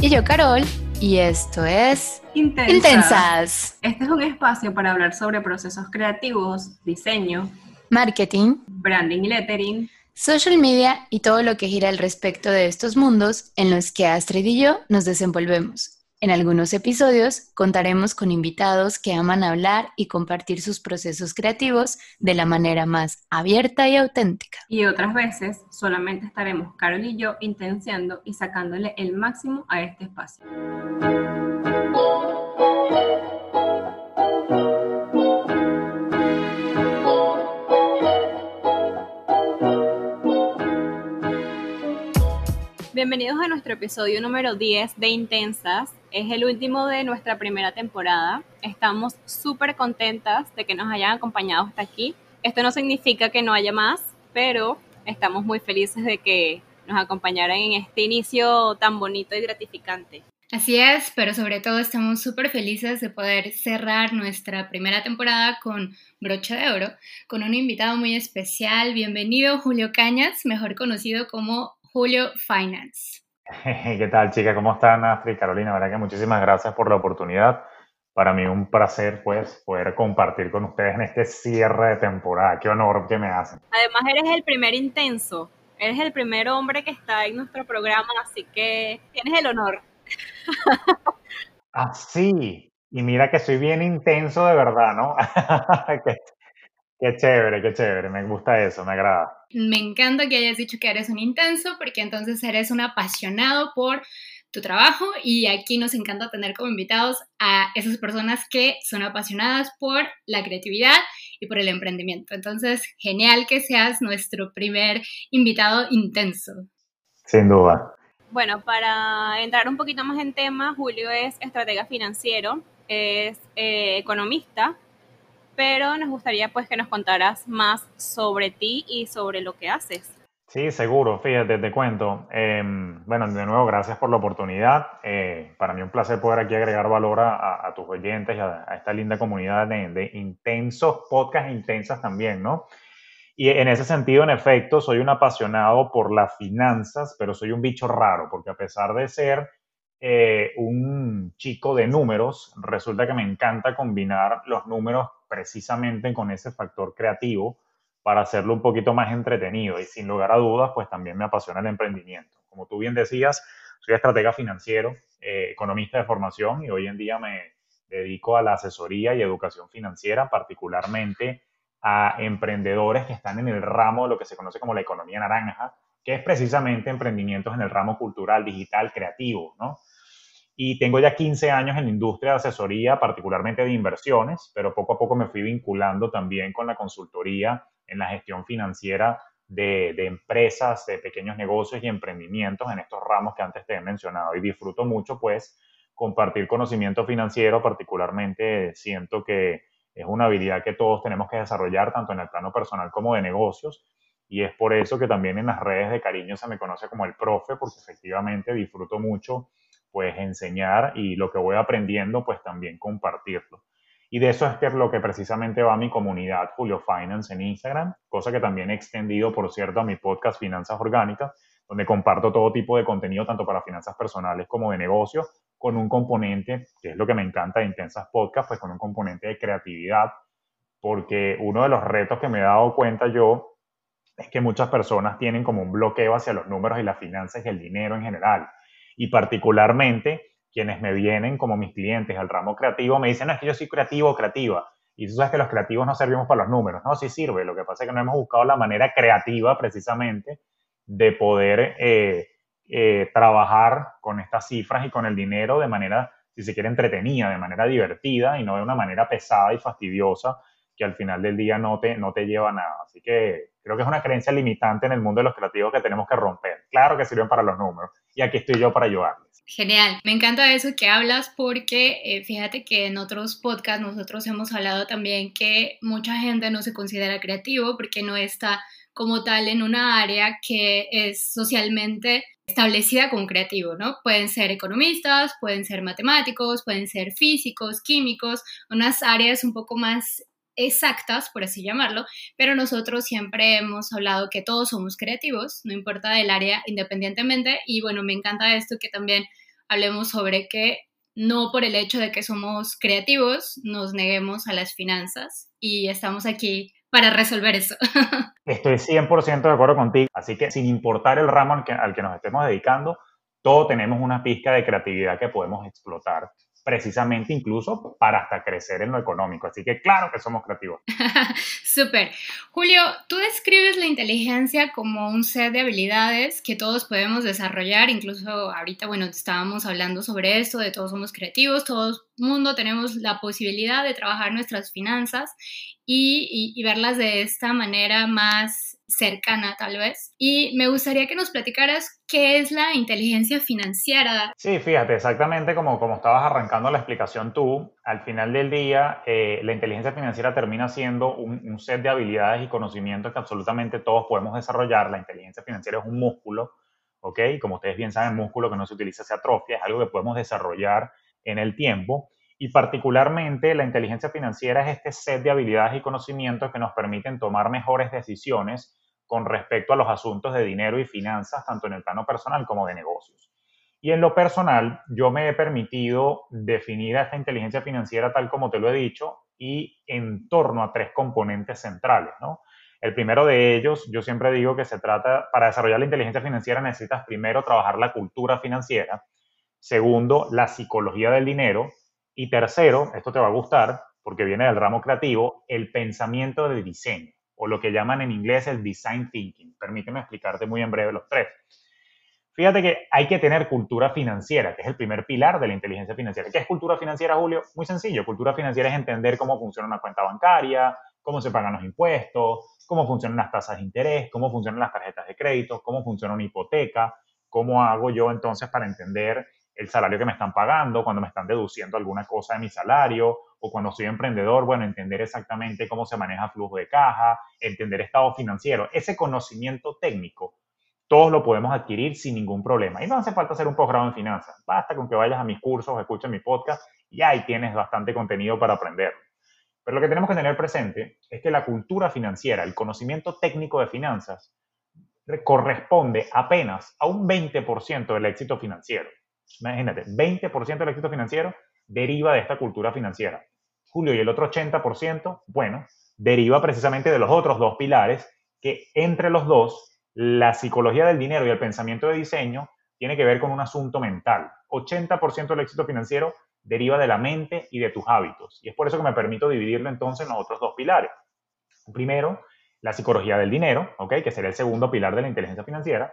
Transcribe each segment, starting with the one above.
Y yo, Carol. Y esto es Intensas. Intensas. Este es un espacio para hablar sobre procesos creativos, diseño, Marketing, branding y lettering. social media y todo lo que gira al respecto de estos mundos en los que Astrid y yo nos desenvolvemos. En algunos episodios contaremos con invitados que aman hablar y compartir sus procesos creativos de la manera más abierta y auténtica. Y otras veces solamente estaremos Carol y yo intenciando y sacándole el máximo a este espacio. Bienvenidos a nuestro episodio número 10 de Intensas. Es el último de nuestra primera temporada. Estamos súper contentas de que nos hayan acompañado hasta aquí. Esto no significa que no haya más, pero estamos muy felices de que nos acompañaran en este inicio tan bonito y gratificante. Así es, pero sobre todo estamos súper felices de poder cerrar nuestra primera temporada con broche de oro, con un invitado muy especial. Bienvenido Julio Cañas, mejor conocido como Julio Finance. ¿Qué tal, chica? ¿Cómo están, Astrid y Carolina? verdad que muchísimas gracias por la oportunidad. Para mí un placer, pues, poder compartir con ustedes en este cierre de temporada. Qué honor que me hacen. Además, eres el primer intenso. Eres el primer hombre que está en nuestro programa, así que tienes el honor. Ah, sí. Y mira que soy bien intenso de verdad, ¿no? qué, qué chévere, qué chévere. Me gusta eso, me agrada. Me encanta que hayas dicho que eres un intenso porque entonces eres un apasionado por tu trabajo y aquí nos encanta tener como invitados a esas personas que son apasionadas por la creatividad y por el emprendimiento. Entonces, genial que seas nuestro primer invitado intenso. Sin duda. Bueno, para entrar un poquito más en tema, Julio es estratega financiero, es eh, economista, pero nos gustaría pues que nos contaras más sobre ti y sobre lo que haces. Sí, seguro, fíjate, te cuento. Eh, bueno, de nuevo, gracias por la oportunidad. Eh, para mí un placer poder aquí agregar valor a, a tus oyentes a, a, esta linda comunidad de, de intensos podcasts intensas también, ¿no? Y en ese sentido, en efecto, soy un apasionado por las finanzas, pero soy un bicho raro, porque a pesar de ser eh, un chico de números, resulta que me encanta combinar los números precisamente con ese factor creativo para hacerlo un poquito más entretenido y sin lugar a dudas, pues también me apasiona el emprendimiento. Como tú bien decías, soy estratega financiero, eh, economista de formación y hoy en día me dedico a la asesoría y educación financiera, particularmente a emprendedores que están en el ramo de lo que se conoce como la economía naranja, que es precisamente emprendimientos en el ramo cultural, digital, creativo, ¿no? Y tengo ya 15 años en la industria de asesoría, particularmente de inversiones, pero poco a poco me fui vinculando también con la consultoría en la gestión financiera de, de, empresas, de pequeños negocios y emprendimientos en estos ramos que antes te he mencionado. Y disfruto mucho, pues, compartir conocimiento financiero, particularmente siento que es una habilidad que todos tenemos que desarrollar, tanto en el plano personal como de negocios. Y es por eso que también en las redes de cariño se me conoce como el profe, porque efectivamente disfruto mucho, pues, enseñar y lo que voy aprendiendo, pues, también compartirlo. Y de eso es que lo que precisamente va a mi comunidad Julio Finance en Instagram, cosa que también he extendido, por cierto, a mi podcast Finanzas Orgánicas, donde comparto todo tipo de contenido, tanto para finanzas personales como de negocio, con un componente, que es lo que me encanta de Intensas Podcast, pues con un componente de creatividad, porque uno de los retos que me he dado cuenta yo es que muchas personas tienen como un bloqueo hacia los números y las finanzas y el dinero en general. Y particularmente quienes me vienen como mis clientes al ramo creativo me dicen, no, es que yo soy creativo o creativa. Y tú sabes que los creativos no servimos para los números. No, sí sirve. Lo que pasa es que no hemos buscado la manera creativa precisamente de poder eh, eh, trabajar con estas cifras y con el dinero de manera, si se quiere, entretenida, de manera divertida y no de una manera pesada y fastidiosa que al final del día no te, no te lleva a nada. Así que creo que es una creencia limitante en el mundo de los creativos que tenemos que romper. Claro que sirven para los números y aquí estoy yo para ayudarles. Genial, me encanta eso que hablas porque eh, fíjate que en otros podcasts nosotros hemos hablado también que mucha gente no se considera creativo porque no está como tal en una área que es socialmente establecida como creativo, ¿no? Pueden ser economistas, pueden ser matemáticos, pueden ser físicos, químicos, unas áreas un poco más exactas, por así llamarlo, pero nosotros siempre hemos hablado que todos somos creativos, no importa del área independientemente, y bueno, me encanta esto que también hablemos sobre que no por el hecho de que somos creativos nos neguemos a las finanzas y estamos aquí para resolver eso. Estoy 100% de acuerdo contigo, así que sin importar el ramo al que, al que nos estemos dedicando, todos tenemos una pizca de creatividad que podemos explotar precisamente incluso para hasta crecer en lo económico. Así que claro que somos creativos. Súper. Julio, tú describes la inteligencia como un set de habilidades que todos podemos desarrollar, incluso ahorita, bueno, estábamos hablando sobre esto, de todos somos creativos, todo mundo tenemos la posibilidad de trabajar nuestras finanzas y, y verlas de esta manera más cercana tal vez. Y me gustaría que nos platicaras qué es la inteligencia financiera. Sí, fíjate, exactamente como, como estabas arrancando la explicación tú, al final del día eh, la inteligencia financiera termina siendo un, un set de habilidades y conocimientos que absolutamente todos podemos desarrollar. La inteligencia financiera es un músculo, ¿ok? Como ustedes bien saben, músculo que no se utiliza se atrofia, es algo que podemos desarrollar en el tiempo. Y particularmente la inteligencia financiera es este set de habilidades y conocimientos que nos permiten tomar mejores decisiones con respecto a los asuntos de dinero y finanzas, tanto en el plano personal como de negocios. Y en lo personal, yo me he permitido definir esta inteligencia financiera tal como te lo he dicho y en torno a tres componentes centrales, ¿no? El primero de ellos, yo siempre digo que se trata, para desarrollar la inteligencia financiera necesitas primero trabajar la cultura financiera, segundo, la psicología del dinero y tercero, esto te va a gustar porque viene del ramo creativo, el pensamiento de diseño o lo que llaman en inglés el design thinking. Permíteme explicarte muy en breve los tres. Fíjate que hay que tener cultura financiera, que es el primer pilar de la inteligencia financiera. ¿Qué es cultura financiera, Julio? Muy sencillo. Cultura financiera es entender cómo funciona una cuenta bancaria, cómo se pagan los impuestos, cómo funcionan las tasas de interés, cómo funcionan las tarjetas de crédito, cómo funciona una hipoteca, cómo hago yo entonces para entender el salario que me están pagando, cuando me están deduciendo alguna cosa de mi salario, o cuando soy emprendedor, bueno, entender exactamente cómo se maneja flujo de caja, entender estado financiero, ese conocimiento técnico, todos lo podemos adquirir sin ningún problema. Y no hace falta hacer un posgrado en finanzas, basta con que vayas a mis cursos, escuches mi podcast y ahí tienes bastante contenido para aprender. Pero lo que tenemos que tener presente es que la cultura financiera, el conocimiento técnico de finanzas, corresponde apenas a un 20% del éxito financiero. Imagínate, 20% del éxito financiero deriva de esta cultura financiera. Julio, y el otro 80%, bueno, deriva precisamente de los otros dos pilares, que entre los dos, la psicología del dinero y el pensamiento de diseño tiene que ver con un asunto mental. 80% del éxito financiero deriva de la mente y de tus hábitos. Y es por eso que me permito dividirlo entonces en los otros dos pilares. Primero, la psicología del dinero, ¿ok? Que sería el segundo pilar de la inteligencia financiera.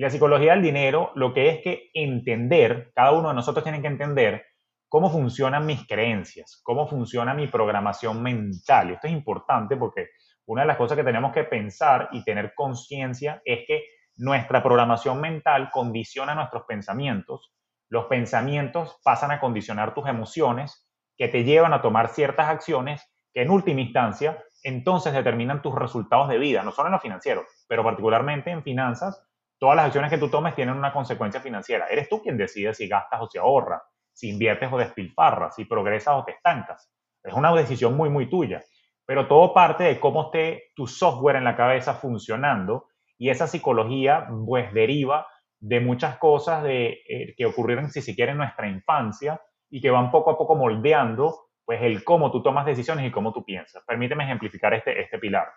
Y la psicología del dinero lo que es que entender, cada uno de nosotros tiene que entender cómo funcionan mis creencias, cómo funciona mi programación mental. Y esto es importante porque una de las cosas que tenemos que pensar y tener conciencia es que nuestra programación mental condiciona nuestros pensamientos. Los pensamientos pasan a condicionar tus emociones que te llevan a tomar ciertas acciones que en última instancia entonces determinan tus resultados de vida, no solo en lo financiero, pero particularmente en finanzas todas las acciones que tú tomes tienen una consecuencia financiera. Eres tú quien decide si gastas o si ahorras, si inviertes o despilfarras, si progresas o te estancas. Es una decisión muy, muy tuya. Pero todo parte de cómo esté tu software en la cabeza funcionando y esa psicología pues deriva de muchas cosas eh, que ocurrieron, si se quiere, en nuestra infancia y que van poco a poco moldeando pues el cómo tú tomas decisiones y cómo tú piensas. Permíteme ejemplificar este, este pilar.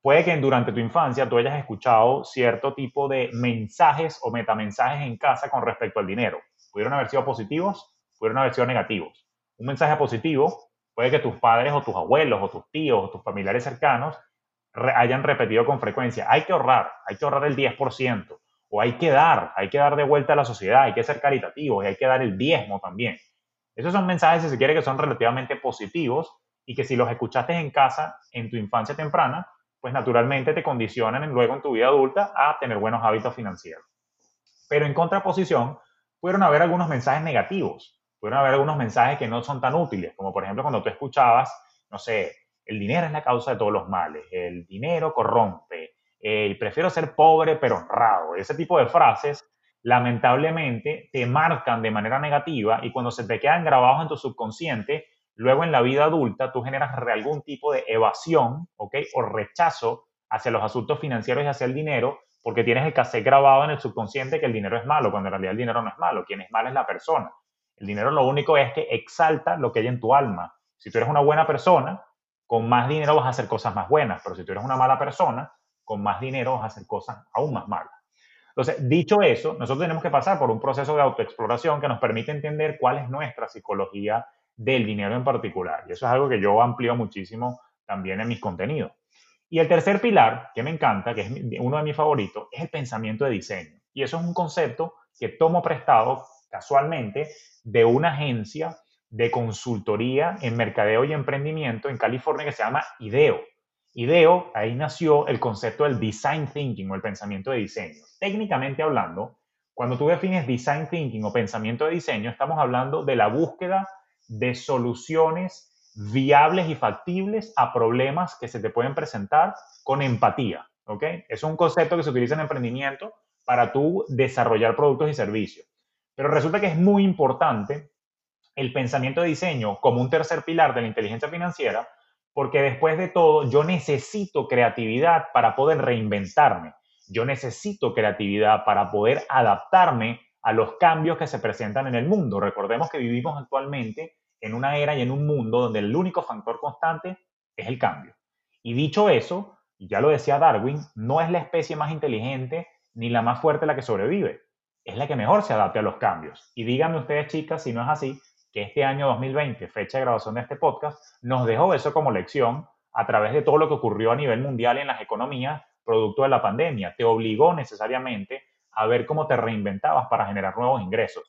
Puede que durante tu infancia tú hayas escuchado cierto tipo de mensajes o metamensajes en casa con respecto al dinero. Pudieron haber sido positivos, pudieron haber sido negativos. Un mensaje positivo puede que tus padres o tus abuelos o tus tíos o tus familiares cercanos hayan repetido con frecuencia, hay que ahorrar, hay que ahorrar el 10%, o hay que dar, hay que dar de vuelta a la sociedad, hay que ser caritativos y hay que dar el diezmo también. Esos son mensajes, si se quiere, que son relativamente positivos y que si los escuchaste en casa en tu infancia temprana, pues naturalmente te condicionan luego en tu vida adulta a tener buenos hábitos financieros. Pero en contraposición, pudieron haber algunos mensajes negativos, pudieron haber algunos mensajes que no son tan útiles, como por ejemplo cuando tú escuchabas, no sé, el dinero es la causa de todos los males, el dinero corrompe, el prefiero ser pobre pero honrado, ese tipo de frases lamentablemente te marcan de manera negativa y cuando se te quedan grabados en tu subconsciente, luego en la vida adulta tú generas algún tipo de evasión, ¿ok? O rechazo hacia los asuntos financieros y hacia el dinero, porque tienes el cassette grabado en el subconsciente que el dinero es malo, cuando en realidad el dinero no es malo, quien es malo es la persona. El dinero lo único es que exalta lo que hay en tu alma. Si tú eres una buena persona, con más dinero vas a hacer cosas más buenas, pero si tú eres una mala persona, con más dinero vas a hacer cosas aún más malas. Entonces, dicho eso, nosotros tenemos que pasar por un proceso de autoexploración que nos permite entender cuál es nuestra psicología del dinero en particular. Y eso es algo que yo amplío muchísimo también en mis contenidos. Y el tercer pilar, que me encanta, que es uno de mis favoritos, es el pensamiento de diseño. Y eso es un concepto que tomo prestado casualmente de una agencia de consultoría en mercadeo y emprendimiento en California que se llama IDEO. IDEO, ahí nació el concepto del design thinking o el pensamiento de diseño. Técnicamente hablando, cuando tú defines design thinking o pensamiento de diseño, estamos hablando de la búsqueda de soluciones viables y factibles a problemas que se te pueden presentar con empatía. ¿ok? Es un concepto que se utiliza en emprendimiento para tú desarrollar productos y servicios. Pero resulta que es muy importante el pensamiento de diseño como un tercer pilar de la inteligencia financiera, porque después de todo yo necesito creatividad para poder reinventarme. Yo necesito creatividad para poder adaptarme a los cambios que se presentan en el mundo. Recordemos que vivimos actualmente en una era y en un mundo donde el único factor constante es el cambio. Y dicho eso, ya lo decía Darwin, no es la especie más inteligente ni la más fuerte la que sobrevive, es la que mejor se adapte a los cambios. Y díganme ustedes, chicas, si no es así, que este año 2020, fecha de grabación de este podcast, nos dejó eso como lección a través de todo lo que ocurrió a nivel mundial en las economías producto de la pandemia. Te obligó necesariamente a ver cómo te reinventabas para generar nuevos ingresos.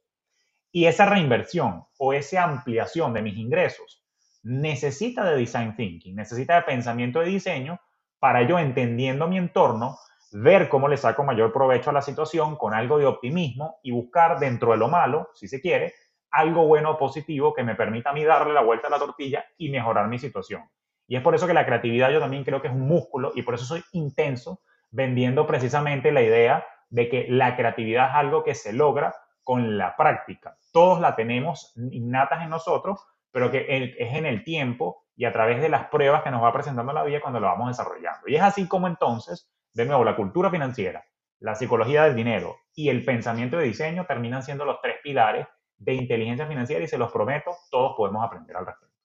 Y esa reinversión o esa ampliación de mis ingresos necesita de design thinking, necesita de pensamiento de diseño para yo entendiendo mi entorno, ver cómo le saco mayor provecho a la situación con algo de optimismo y buscar dentro de lo malo, si se quiere, algo bueno o positivo que me permita a mí darle la vuelta a la tortilla y mejorar mi situación. Y es por eso que la creatividad yo también creo que es un músculo y por eso soy intenso vendiendo precisamente la idea de que la creatividad es algo que se logra con la práctica. Todos la tenemos innatas en nosotros, pero que es en el tiempo y a través de las pruebas que nos va presentando la vida cuando lo vamos desarrollando. Y es así como entonces, de nuevo, la cultura financiera, la psicología del dinero y el pensamiento de diseño terminan siendo los tres pilares de inteligencia financiera y se los prometo, todos podemos aprender al respecto.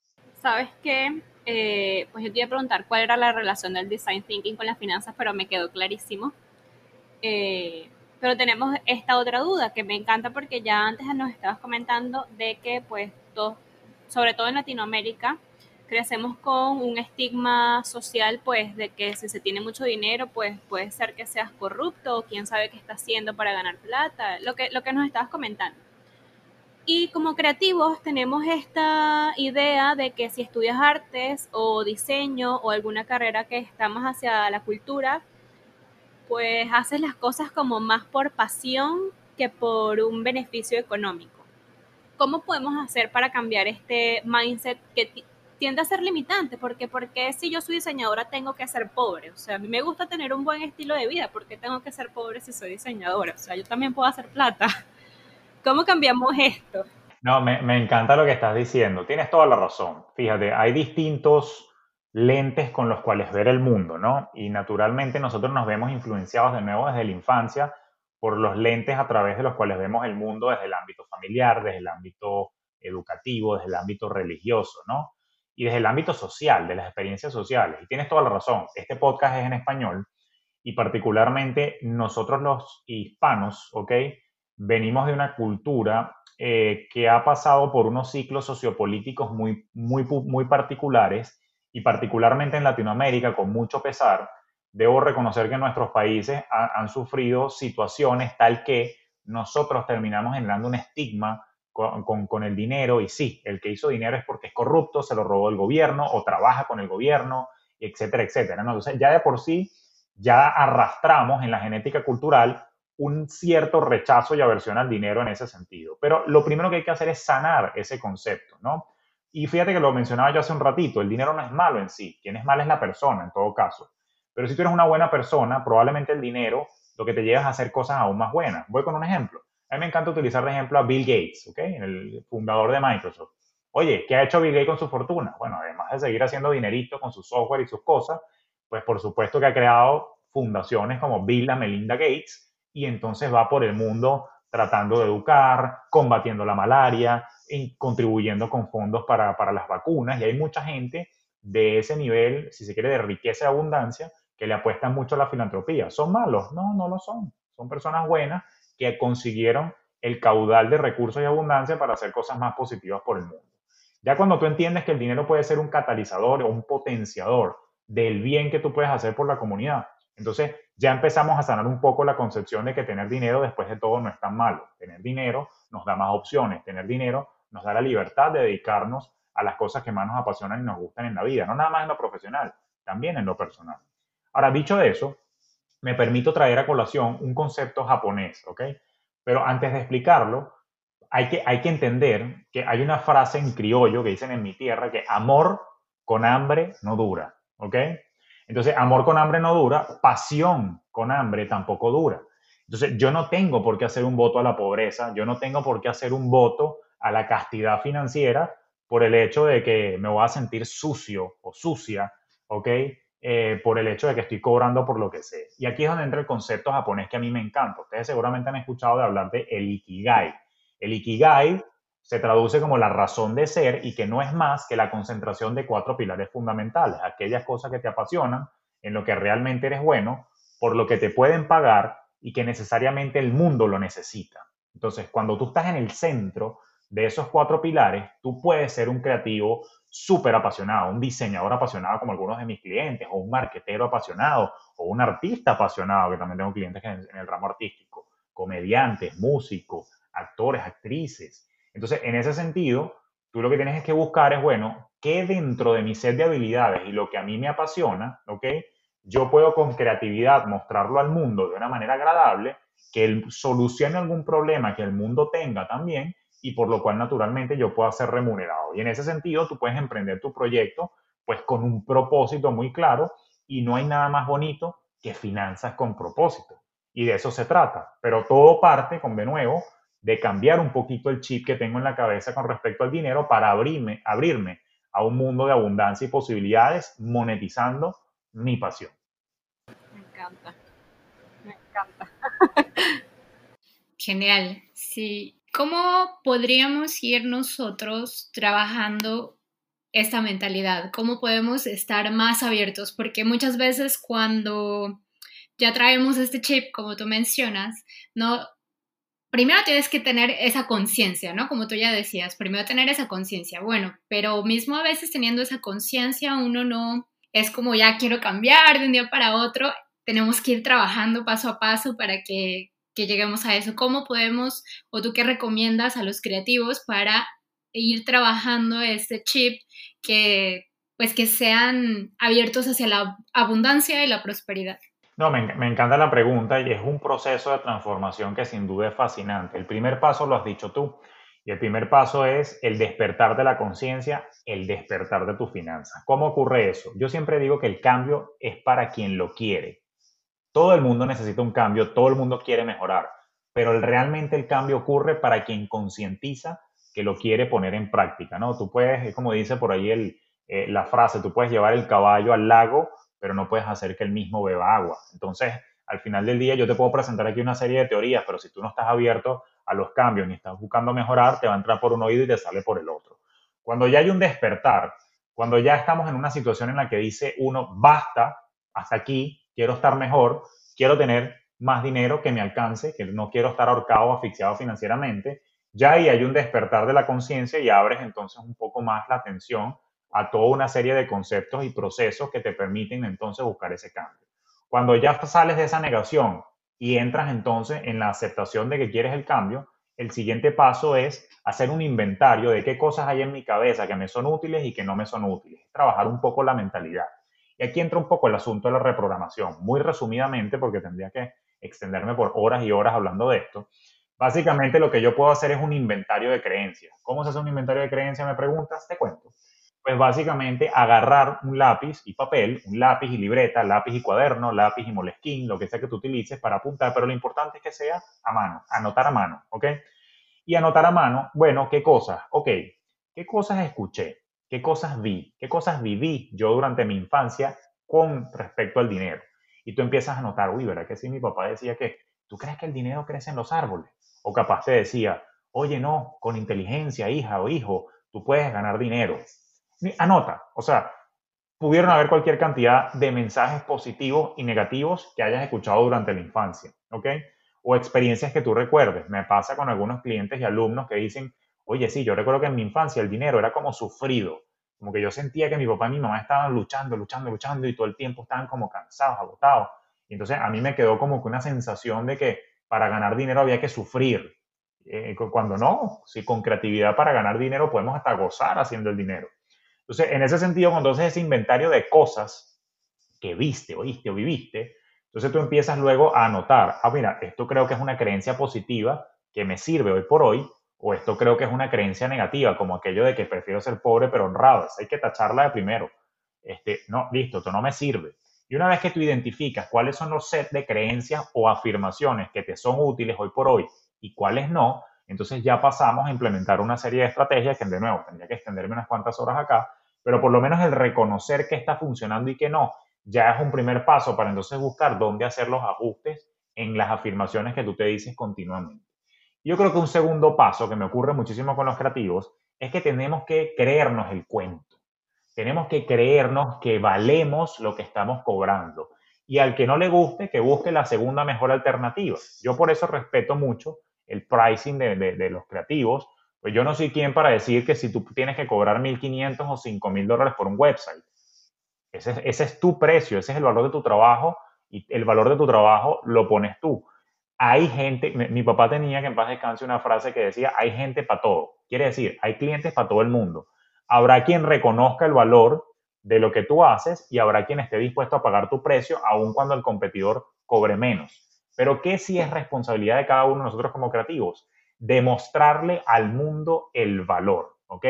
¿Sabes qué? Eh, pues yo te iba a preguntar cuál era la relación del design thinking con las finanzas, pero me quedó clarísimo. Eh, pero tenemos esta otra duda que me encanta porque ya antes nos estabas comentando de que pues todos, sobre todo en Latinoamérica, crecemos con un estigma social pues de que si se tiene mucho dinero pues puede ser que seas corrupto o quién sabe qué está haciendo para ganar plata, lo que, lo que nos estabas comentando. Y como creativos tenemos esta idea de que si estudias artes o diseño o alguna carrera que está más hacia la cultura, pues haces las cosas como más por pasión que por un beneficio económico. ¿Cómo podemos hacer para cambiar este mindset que tiende a ser limitante? Porque, porque si yo soy diseñadora tengo que ser pobre. O sea, a mí me gusta tener un buen estilo de vida. ¿Por qué tengo que ser pobre si soy diseñadora? O sea, yo también puedo hacer plata. ¿Cómo cambiamos esto? No, me, me, encanta lo que estás diciendo. Tienes toda la razón. Fíjate, hay distintos lentes con los cuales ver el mundo, ¿no? Y naturalmente nosotros nos vemos influenciados de nuevo desde la infancia por los lentes a través de los cuales vemos el mundo desde el ámbito familiar, desde el ámbito educativo, desde el ámbito religioso, ¿no? Y desde el ámbito social, de las experiencias sociales. Y tienes toda la razón. Este podcast es en español y particularmente nosotros los hispanos, ¿ok? venimos de una cultura eh, que ha pasado por unos ciclos sociopolíticos muy, muy, muy particulares y particularmente en Latinoamérica, con mucho pesar, debo reconocer que nuestros países han sufrido situaciones tal que nosotros terminamos generando un estigma con, con, el dinero y sí, el que hizo dinero es porque es corrupto, se lo robó el gobierno o trabaja con el gobierno, etcétera, etcétera. Entonces, ya de por sí, ya arrastramos en la genética cultural un cierto rechazo y aversión al dinero en ese sentido. Pero lo primero que hay que hacer es sanar ese concepto, ¿no? Y fíjate que lo mencionaba yo hace un ratito, el dinero no es malo en sí, quien es malo es la persona en todo caso. Pero si tú eres una buena persona, probablemente el dinero lo que te lleva a hacer cosas aún más buenas. Voy con un ejemplo. A mí me encanta utilizar de ejemplo a Bill Gates, ¿ok? El fundador de Microsoft. Oye, ¿qué ha hecho Bill Gates con su fortuna? Bueno, además de seguir haciendo dinerito con su software y sus cosas, pues por supuesto que ha creado fundaciones como Bill y Melinda Gates y entonces va por el mundo tratando de educar, combatiendo la malaria, contribuyendo con fondos para, para las vacunas. Y hay mucha gente de ese nivel, si se quiere, de riqueza y abundancia, que le apuestan mucho a la filantropía. ¿Son malos? No, no lo son. Son personas buenas que consiguieron el caudal de recursos y abundancia para hacer cosas más positivas por el mundo. Ya cuando tú entiendes que el dinero puede ser un catalizador o un potenciador del bien que tú puedes hacer por la comunidad, entonces ya empezamos a sanar un poco la concepción de que tener dinero después de todo no es tan malo. Tener dinero nos da más opciones, tener dinero nos da la libertad de dedicarnos a las cosas que más nos apasionan y nos gustan en la vida, no nada más en lo profesional, también en lo personal. Ahora, dicho eso, me permito traer a colación un concepto japonés, ¿ok? Pero antes de explicarlo, hay que, hay que entender que hay una frase en criollo que dicen en mi tierra que amor con hambre no dura, ¿ok? Entonces, amor con hambre no dura, pasión con hambre tampoco dura. Entonces, yo no tengo por qué hacer un voto a la pobreza, yo no tengo por qué hacer un voto a la castidad financiera por el hecho de que me voy a sentir sucio o sucia, ¿ok? Eh, por el hecho de que estoy cobrando por lo que sé. Y aquí es donde entra el concepto japonés que a mí me encanta. Ustedes seguramente han escuchado de hablar de el ikigai. El ikigai se traduce como la razón de ser y que no es más que la concentración de cuatro pilares fundamentales, aquellas cosas que te apasionan, en lo que realmente eres bueno, por lo que te pueden pagar y que necesariamente el mundo lo necesita. Entonces, cuando tú estás en el centro de esos cuatro pilares, tú puedes ser un creativo súper apasionado, un diseñador apasionado como algunos de mis clientes, o un marquetero apasionado, o un artista apasionado, que también tengo clientes en el ramo artístico, comediantes, músicos, actores, actrices, entonces, en ese sentido, tú lo que tienes es que buscar es, bueno, ¿qué dentro de mi set de habilidades y lo que a mí me apasiona, ¿ok? Yo puedo con creatividad mostrarlo al mundo de una manera agradable, que él solucione algún problema que el mundo tenga también y por lo cual naturalmente yo pueda ser remunerado. Y en ese sentido, tú puedes emprender tu proyecto pues con un propósito muy claro y no hay nada más bonito que finanzas con propósito. Y de eso se trata. Pero todo parte con, de nuevo, de cambiar un poquito el chip que tengo en la cabeza con respecto al dinero para abrirme, abrirme a un mundo de abundancia y posibilidades monetizando mi pasión. Me encanta, me encanta. Genial, sí. ¿Cómo podríamos ir nosotros trabajando esta mentalidad? ¿Cómo podemos estar más abiertos? Porque muchas veces cuando ya traemos este chip, como tú mencionas, no primero tienes que tener esa conciencia, ¿no? Como tú ya decías, primero tener esa conciencia. Bueno, pero mismo a veces teniendo esa conciencia, uno no es como ya quiero cambiar de un día para otro. Tenemos que ir trabajando paso a paso para que, que lleguemos a eso. ¿Cómo podemos, o tú qué recomiendas a los creativos para ir trabajando este chip que, pues, que sean abiertos hacia la abundancia y la prosperidad? No, me, encanta la pregunta y es un proceso de transformación que sin duda es fascinante. El primer paso lo has dicho tú y el primer paso es el despertar de la conciencia, el despertar de tus finanzas. ¿Cómo ocurre eso? Yo siempre digo que el cambio es para quien lo quiere. Todo el mundo necesita un cambio, todo el mundo quiere mejorar, pero realmente el cambio ocurre para quien concientiza que lo quiere poner en práctica, ¿no? Tú puedes, como dice por ahí el, eh, la frase, tú puedes llevar el caballo al lago, pero no puedes hacer que el mismo beba agua. Entonces, al final del día yo te puedo presentar aquí una serie de teorías, pero si tú no estás abierto a los cambios ni estás buscando mejorar, te va a entrar por un oído y te sale por el otro. Cuando ya hay un despertar, cuando ya estamos en una situación en la que dice uno, basta, hasta aquí, quiero estar mejor, quiero tener más dinero que me alcance, que no quiero estar ahorcado o asfixiado financieramente, ya ahí hay un despertar de la conciencia y abres entonces un poco más la atención a toda una serie de conceptos y procesos que te permiten entonces buscar ese cambio. Cuando ya sales de esa negación y entras entonces en la aceptación de que quieres el cambio, el siguiente paso es hacer un inventario de qué cosas hay en mi cabeza que me son útiles y que no me son útiles. Trabajar un poco la mentalidad. Y aquí entra un poco el asunto de la reprogramación. Muy resumidamente, porque tendría que extenderme por horas y horas hablando de esto. Básicamente lo que yo puedo hacer es un inventario de creencias. ¿Cómo se hace un inventario de creencias? Me preguntas, te cuento pues básicamente agarrar un lápiz y papel, un lápiz y libreta, lápiz y cuaderno, lápiz y molesquín, lo que sea que tú utilices para apuntar, pero lo importante es que sea a mano, anotar a mano, ¿ok? Y anotar a mano, bueno, ¿qué cosas? Ok, ¿qué cosas escuché? ¿Qué cosas vi? ¿Qué cosas viví yo durante mi infancia con respecto al dinero? Y tú empiezas a notar, uy, ¿verdad que sí? Mi papá decía que, ¿tú crees que el dinero crece en los árboles? O capaz te decía, oye, no, con inteligencia, hija o hijo, tú puedes ganar dinero. Anota, o sea, pudieron haber cualquier cantidad de mensajes positivos y negativos que hayas escuchado durante la infancia, ¿ok? O experiencias que tú recuerdes. Me pasa con algunos clientes y alumnos que dicen, oye, sí, yo recuerdo que en mi infancia el dinero era como sufrido, como que yo sentía que mi papá y mi mamá estaban luchando, luchando, luchando y todo el tiempo estaban como cansados, agotados. Y entonces a mí me quedó como que una sensación de que para ganar dinero había que sufrir. Eh, cuando no, si con creatividad para ganar dinero podemos hasta gozar haciendo el dinero. Entonces, en ese sentido, cuando haces ese inventario de cosas que viste, oíste o viviste, entonces tú empiezas luego a anotar, ah, mira, esto creo que es una creencia positiva que me sirve hoy por hoy, o esto creo que es una creencia negativa, como aquello de que prefiero ser pobre pero honrado. hay que tacharla de primero. Este, no, listo, esto no me sirve. Y una vez que tú identificas cuáles son los set de creencias o afirmaciones que te son útiles hoy por hoy y cuáles no, entonces ya pasamos a implementar una serie de estrategias que de nuevo tendría que extenderme unas cuantas horas acá, pero por lo menos el reconocer que está funcionando y que no, ya es un primer paso para entonces buscar dónde hacer los ajustes en las afirmaciones que tú te dices continuamente. Yo creo que un segundo paso que me ocurre muchísimo con los creativos es que tenemos que creernos el cuento. Tenemos que creernos que valemos lo que estamos cobrando. Y al que no le guste, que busque la segunda mejor alternativa. Yo por eso respeto mucho el pricing de, los creativos, pues yo no soy quien para decir que si tú tienes que cobrar 1.500 o 5.000 dólares por un website, ese, ese, es tu precio, ese es el valor de tu trabajo y el valor de tu trabajo lo pones tú. Hay gente, mi, papá tenía que en paz descanse una frase que decía, hay gente para todo. Quiere decir, hay clientes para todo el mundo. Habrá quien reconozca el valor de lo que tú haces y habrá quien esté dispuesto a pagar tu precio aun cuando el competidor cobre menos. Pero ¿qué sí es responsabilidad de cada uno de nosotros como creativos? Demostrarle al mundo el valor, ¿ok?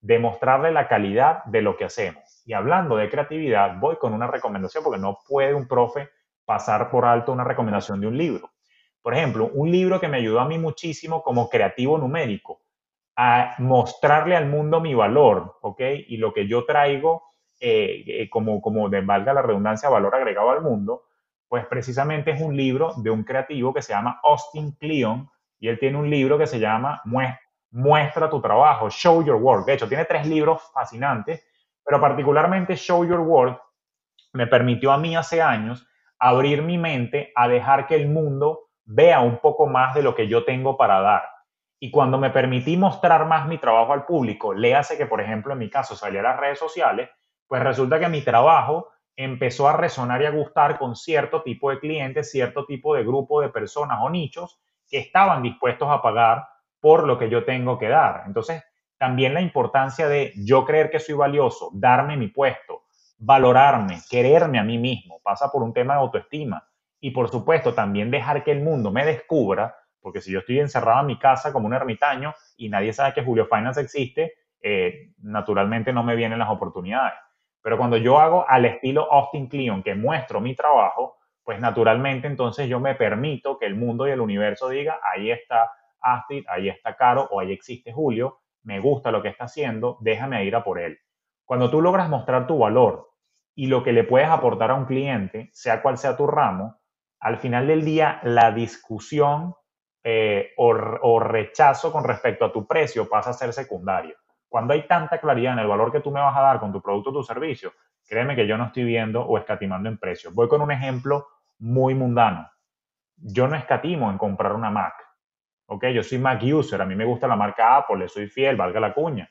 Demostrarle la calidad de lo que hacemos. Y hablando de creatividad, voy con una recomendación porque no puede un profe pasar por alto una recomendación de un libro. Por ejemplo, un libro que me ayudó a mí muchísimo como creativo numérico, a mostrarle al mundo mi valor, ¿ok? Y lo que yo traigo eh, eh, como, como de valga la redundancia, valor agregado al mundo, pues precisamente es un libro de un creativo que se llama Austin Kleon y él tiene un libro que se llama Muestra tu trabajo, Show Your Work. De hecho, tiene tres libros fascinantes, pero particularmente Show Your Work me permitió a mí hace años abrir mi mente a dejar que el mundo vea un poco más de lo que yo tengo para dar. Y cuando me permití mostrar más mi trabajo al público, léase que, por ejemplo, en mi caso salía a las redes sociales, pues resulta que mi trabajo empezó a resonar y a gustar con cierto tipo de clientes, cierto tipo de grupo de personas o nichos que estaban dispuestos a pagar por lo que yo tengo que dar. Entonces, también la importancia de yo creer que soy valioso, darme mi puesto, valorarme, quererme a mí mismo, pasa por un tema de autoestima. Y por supuesto, también dejar que el mundo me descubra, porque si yo estoy encerrado en mi casa como un ermitaño y nadie sabe que Julio Finance existe, eh, naturalmente no me vienen las oportunidades. Pero cuando yo hago al estilo Austin Kleon, que muestro mi trabajo, pues naturalmente entonces yo me permito que el mundo y el universo diga, ahí está Astrid, ahí está Caro o ahí existe Julio, me gusta lo que está haciendo, déjame ir a por él. Cuando tú logras mostrar tu valor y lo que le puedes aportar a un cliente, sea cual sea tu ramo, al final del día la discusión eh, o, rechazo con respecto a tu precio pasa a ser secundario. Cuando hay tanta claridad en el valor que tú me vas a dar con tu producto o tu servicio, créeme que yo no estoy viendo o escatimando en precios. Voy con un ejemplo muy mundano. Yo no escatimo en comprar una Mac. ¿Ok? Yo soy Mac user, a mí me gusta la marca Apple, le soy fiel, valga la cuña.